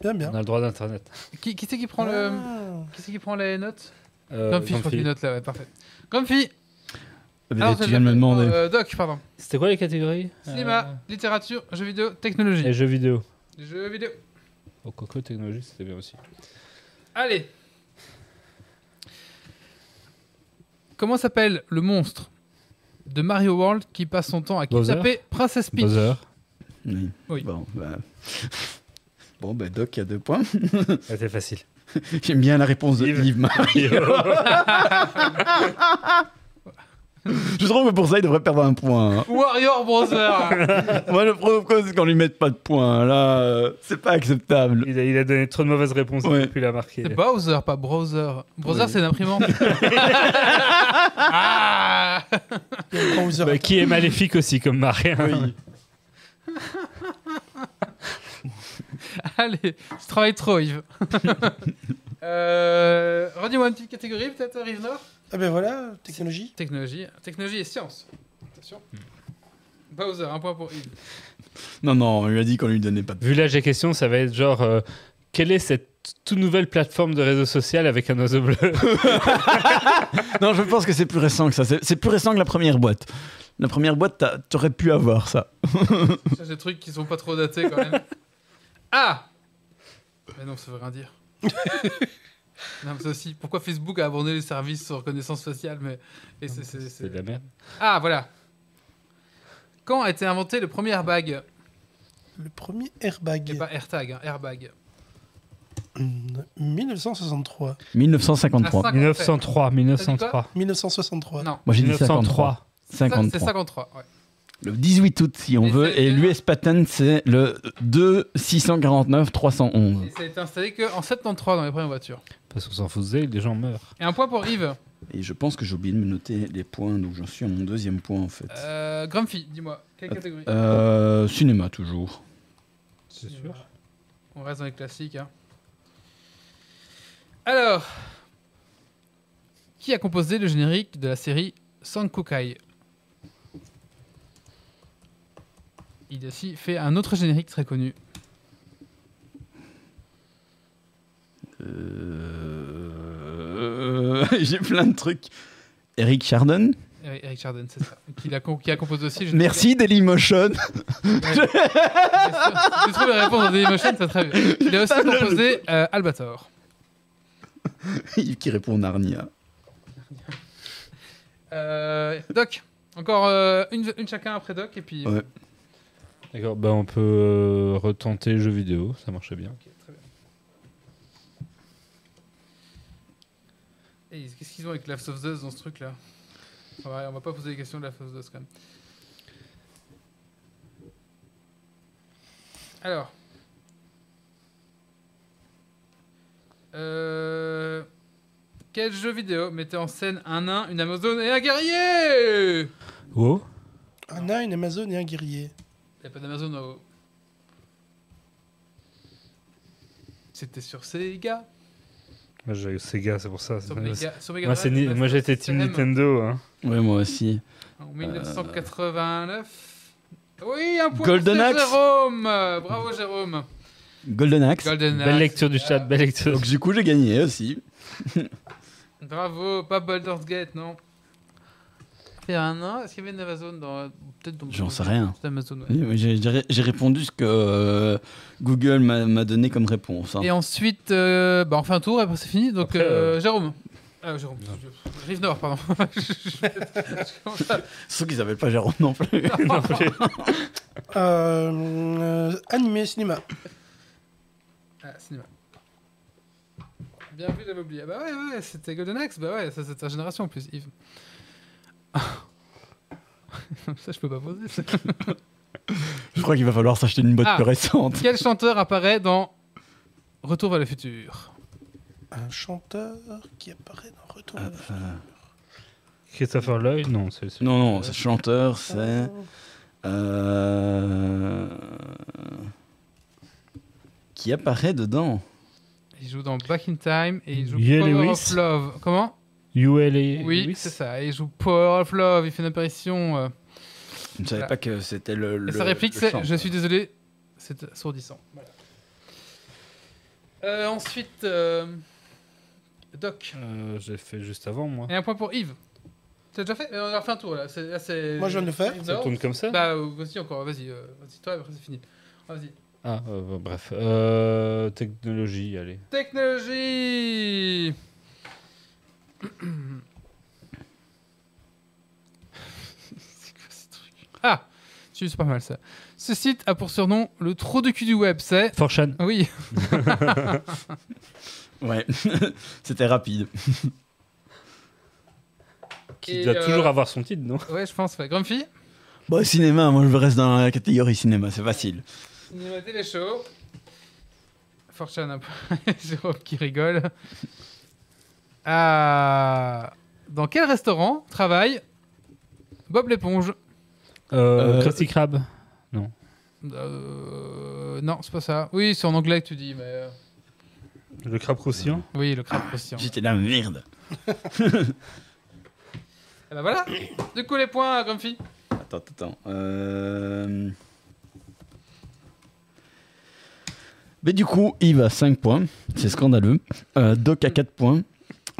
bien, bien. On a le droit d'internet. Qui, qui c'est qui prend le, Ah. qui c'est qui prend les notes Euh, Grumpy, je crois Grumpy. qu'il note là, ouais, parfait. Grumpy. Ah, alors, tu viens de me demander. euh, Doc, pardon. C'était quoi les catégories Cinéma, Euh, littérature, jeux vidéo, technologie. Et jeux vidéo. Jeux vidéo. Oh, Coco Technologie, c'était bien aussi. Allez. Comment s'appelle le monstre de Mario World qui passe son temps à kidnapper Princess Peach Bowser. Oui. Oui. Bon, bah... bon, bah, Doc a deux points. C'était facile. J'aime bien la réponse de Yves. Yves Mario. Je trouve que pour ça, il devrait perdre un point. hein. Warrior Brother Moi, le problème, c'est qu'on lui mette pas de points. Là, euh, c'est pas acceptable. Il a, il a donné trop de mauvaises réponses Ouais. depuis il a marqué. C'est Bowser, pas Browser. Browser, Oui. c'est une imprimante. ah Bowser. Bah, qui est maléfique aussi, comme Marie. Oui. Allez, tu travailles trop, Yves. euh, Redis-moi une petite catégorie, peut-être, Rive Nord? Ah ben voilà, technologie. Technologie. Technologie et science. Attention. Bowser, un point pour Yves. Non, non, on lui a dit qu'on lui donnait pas de Vu l'âge des questions, ça va être genre euh, quelle est cette toute nouvelle plateforme de réseau social avec un oiseau bleu Non, je pense que c'est plus récent que ça. C'est c'est plus récent que la première boîte. La première boîte, t'aurais pu avoir ça. Ça, des trucs qui sont pas trop datés quand même. Ah Mais non, ça veut rien dire. non, mais ça aussi. Pourquoi Facebook a abandonné les services sur reconnaissance faciale mais... c'est- de la merde. Ah, voilà. Quand a été inventé le premier airbag? Le premier airbag. Et pas AirTag, hein, airbag. Hmm, 1963. 1953. Ah, 1903, 1903. 1963. Non, Moi, j'ai dit 1903. 53. Ça, c'est 53. ouais. Le 18 août, si on Et veut. Et l'US patent, c'est le 2 649 311. Et ça a été installé qu'en 73 dans les premières voitures. Parce qu'on s'en foutait, les gens meurent. Et un point pour Yves. Et je pense que j'ai oublié de me noter les points, donc j'en suis à mon deuxième point en fait. Euh, Grumpy, dis-moi, quelle catégorie Euh, cinéma toujours. C'est sûr. On reste dans les classiques. hein. Alors, qui a composé le générique de la série Sankokai Il a aussi fait un autre générique très connu. Euh, j'ai plein de trucs. Eric Chardon. Eric Chardin, c'est ça. Qui a, qui a composé aussi. Merci Dailymotion. Tu trouves la réponse dans Dailymotion, c'est très bien. Il a aussi composé euh, Albator. Yves qui répond Narnia. Euh, Doc, encore euh, une, une chacun après Doc et puis. Ouais. D'accord, bah on peut euh, retenter jeux vidéo, ça marchait bien. Ok, très bien. Et qu'est-ce qu'ils ont avec Last of Us dans ce truc-là? Ouais, on va pas poser des questions de Last of Us quand même. Alors. Euh... Quel jeu vidéo mettait en scène un nain, une Amazone et un guerrier? Oh? Un nain, une Amazone et un guerrier. Il n'y a pas d'Amazon. C'était sur Sega. Moi j'ai Sega, c'est pour ça. Sur Moi, Mega, sur Mega moi, Drive, c'est ni- Master moi j'étais Team. Nintendo. Hein. Ouais, moi aussi. En 1989. Oui, un point Golden pour Axe. Jérôme. Bravo Jérôme. Golden Axe. Golden Belle Axe, lecture du chat, belle lecture. Donc du coup, j'ai gagné aussi. Bravo, pas Baldur's Gate, non. Il y a un an, est-ce qu'il y avait une Amazon dans peut-être dans J'en sais rien. C'est Amazon, ouais. Oui, mais J'ai répondu ce que euh, Google m'a m'a donné comme réponse. hein. Et ensuite, euh, bah on fait un tour et après c'est fini. Donc Après, euh, euh, Jérôme. Ah, Jérôme. Rive Nord, pardon. Je- je- je Sauf qu'ils n'avaient pas Jérôme non plus. Non, plus. Euh, euh, animé, cinéma. Ah, cinéma. Bien vu, j'avais oublié. Ah Bah ouais, ouais, c'était Golden Axe. Bah ouais, ça c'est ta génération en plus, Yves. ça, je peux pas poser. ça. Je crois qu'il va falloir s'acheter une boîte Ah. plus récente. Quel chanteur apparaît dans Retour vers le futur? Un chanteur qui apparaît dans Retour vers le futur. Euh, Christopher Lloyd Non, c'est non, non, ce chanteur, c'est. euh, Qui apparaît dedans Il joue dans Back in Time et il joue Power of Love. Comment? ULA. Oui, Lewis c'est ça. Il joue Power of Love. Il fait une apparition. euh, Je ne savais Voilà. pas que c'était le. Et le- sa réplique, le c'est. Je suis désolé, c'est assourdissant. Voilà. Euh, ensuite, euh, Doc. Euh, J'ai fait juste avant, moi. Et un point pour Yves. C'est déjà fait? Euh, On a refait un tour là. C'est- là, c'est- Moi, je viens de le faire. Yves Ça tourne comme ça? Bah, euh, vas-y encore, vas-y. euh, vas-y, toi, après c'est fini. Ah, Vas-y. Ah, euh, bref. Euh, technologie, allez. Technologie c'est quoi ce Ah C'est pas mal ça. Ce site a pour surnom le trop de cul du web, c'est. Fortune. Oui. ouais, c'était rapide. Qui doit euh, toujours avoir son titre, non? Ouais, je pense. Ouais. Grumpy? Bon, cinéma, moi je reste dans la catégorie cinéma, c'est facile. Cinéma télé show. Fortune, Jérôme qui rigole. Ah, dans quel restaurant travaille Bob l'éponge euh, Euh, Krusty Krab. Euh, Non, c'est pas ça. Oui, c'est en anglais que tu dis, mais. euh, Le crabe croustillant. Oui, le crabe croustillant. J'étais la merde. Et ben voilà. Du coup, les points, Grumpy. Attends, attends, attends. Euh... Mais du coup, Yves a 5 points. C'est scandaleux. Euh, Doc a 4 points.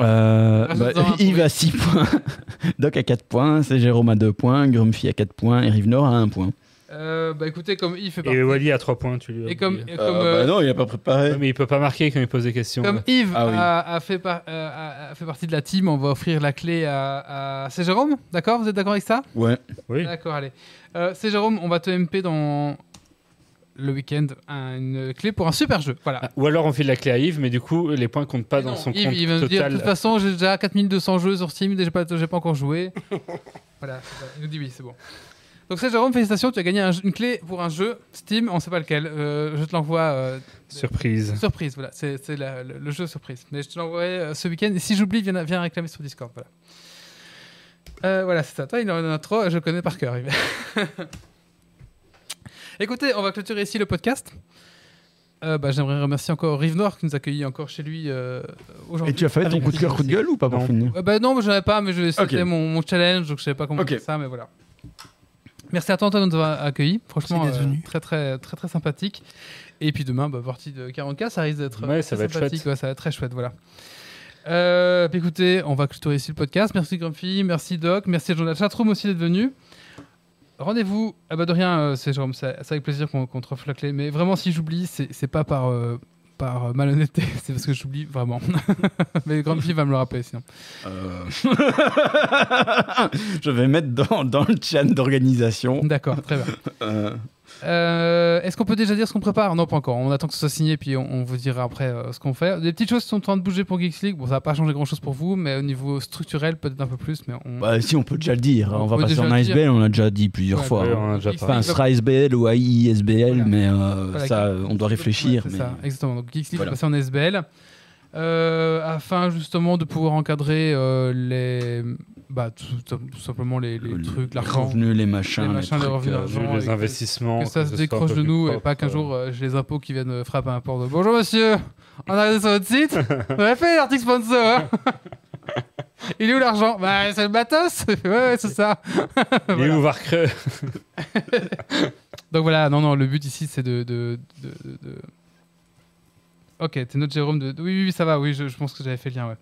Euh, Rajoute-en bah, Yves a 6 points. Doc a 4 points. C'est Jérôme a 2 points. Grumpy a 4 points. Et Rivenor a 1 point. Euh, bah écoutez, comme il fait partie. Et Wally a 3 points, tu lui as Et comme, et comme, Euh, euh, bah non, il a pas préparé. Mais il peut pas marquer quand il pose des questions. Comme Yves Ah oui. a, a fait par- euh, a- a fait partie de la team, on va offrir la clé à. à- C'est Jérôme D'accord? Vous êtes d'accord avec ça? Ouais. Oui. D'accord, allez. Euh, C'est Jérôme, on va te MP dans le week-end un- une clé pour un super jeu. Voilà. Ah, Ou alors on file la clé à Yves, mais du coup, les points comptent pas dans son Yves, compte il va me dire, de toute façon, j'ai déjà 4200 jeux sur Steam, j'ai pas, j'ai pas encore joué. voilà, ça. il nous dit oui, c'est bon. Donc c'est Jérôme, félicitations, tu as gagné un une clé pour un jeu Steam, on sait pas lequel. Euh, je te l'envoie euh, Surprise. Surprise, voilà, c'est le, le jeu surprise. Mais je te l'envoie euh, ce week-end. Et si j'oublie, viens, viens réclamer sur Discord. Voilà, Euh, voilà c'est ça. Toi, il en a trop, je connais par cœur. Écoutez, on va clôturer ici le podcast. Euh, bah, J'aimerais remercier encore Rive Noir qui nous a accueillis encore chez lui euh, aujourd'hui. Et tu as fait ton Avec coup de cœur, coup de gueule ou pas pour Non. finir euh, bah non, mais je n'avais pas, mais je- c'était Ok. mon, mon challenge, donc je savais pas comment Ok. faire ça, mais voilà. Merci à toi Antoine de nous avoir accueillis. Franchement, euh, venu. très très très très sympathique. Et puis demain, bah, partie de 40K, ça risque d'être Ouais, ça va sympathique. chouette. Ouais, ça va être très chouette, voilà. Euh, puis écoutez, on va clôturer ici le podcast. Merci Grumpy, merci Doc, merci à Jonathan Chatroom aussi d'être venu. Rendez-vous, ah bah de rien, euh, c'est Jérôme, c'est avec plaisir qu'on qu'on te la clé. Mais vraiment, si j'oublie, c'est pas par, euh, par euh, malhonnêteté, c'est parce que j'oublie vraiment. mais Grumpy va me le rappeler sinon. Euh, Je vais mettre dans, dans le chat d'organisation. D'accord, très bien. Euh, Euh, Est-ce qu'on peut déjà dire ce qu'on prépare? Non, pas encore. On attend que ce soit signé, puis on, on vous dira après euh, ce qu'on fait. Des petites choses sont en train de bouger pour Geeks League. Bon, ça va pas changer grand-chose pour vous, mais au niveau structurel, peut-être un peu plus. Mais on... bah, si, on peut déjà le dire. On On, va passer en ASBL, on l'a déjà dit plusieurs Ouais, fois. Ouais, hein. on a déjà. Enfin, sera SBL ou AISBL, Voilà. mais euh, Voilà, ça, on doit réfléchir. Ouais, mais- ça, exactement. Donc Geeks League Voilà. va passer en SBL. Euh, afin justement de pouvoir encadrer euh, les. Bah, tout, tout simplement les, les Le- trucs, les l'argent. revenus, les machins, les les, machins, les trucs, revenus euh. Vu et les que- investissements. que ça se décroche de nous et pas qu'un euh, jour euh, j'ai les impôts qui viennent frapper à un porte. Bonjour monsieur, on a regardé sur votre site, vous avez fait l'article sponsor. hein Il est où l'argent? Bah c'est le matos Ouais, ouais c'est ça. Il est Voilà. où Varcreux? Donc voilà, non, non, le but ici c'est de, de, de, de- de- Ok, t'es notre Jérôme de... Oui, oui, oui, ça va, oui, je, je pense que j'avais fait le lien, ouais.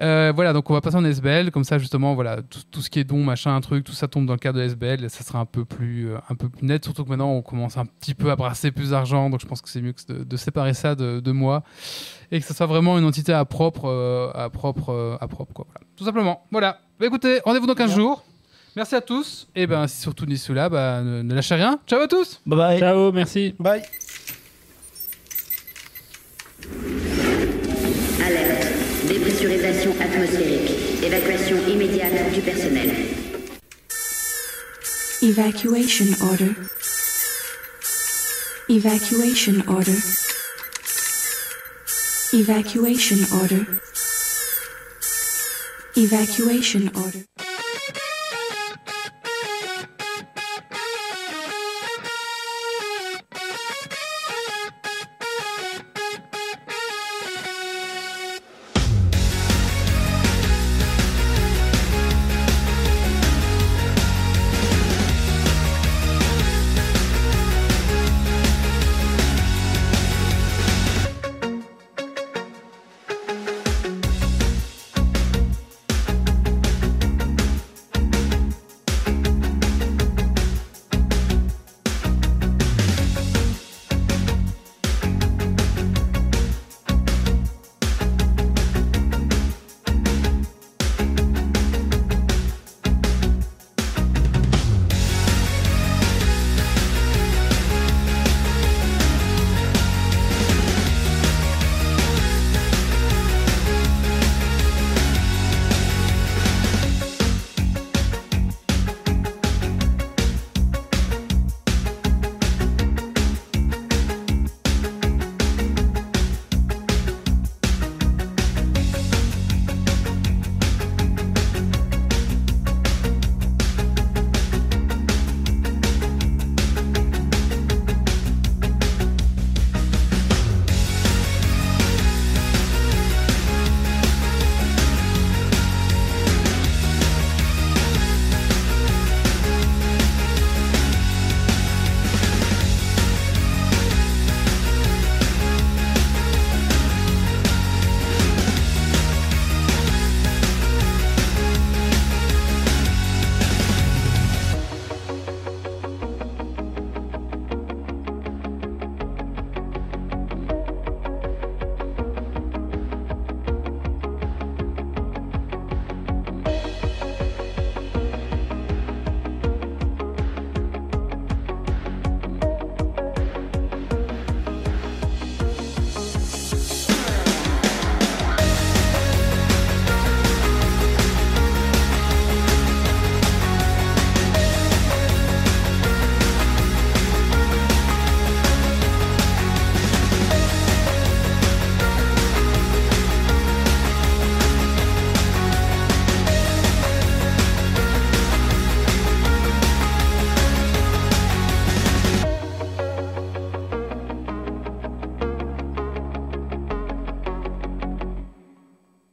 Euh, voilà, donc on va passer en SBL, comme ça justement, voilà, tout, tout ce qui est don, machin, truc, tout ça tombe dans le cadre de SBL, et ça sera un peu plus, euh, un peu plus net, surtout que maintenant on commence un petit peu à brasser plus d'argent, donc je pense que c'est mieux que de, de séparer ça de, de moi, et que ça soit vraiment une entité à propre, euh, à propre, euh, à propre, quoi. Voilà. Tout simplement, voilà. Bah, écoutez, rendez-vous dans 15 jours. Merci à tous, et ben si surtout d'ici là, bah, ne, ne lâchez rien. Ciao à tous Bye bye. Ciao, merci. Bye. Alerte. Évacuation immédiate du personnel. Evacuation order. Evacuation order. Evacuation order. Evacuation order.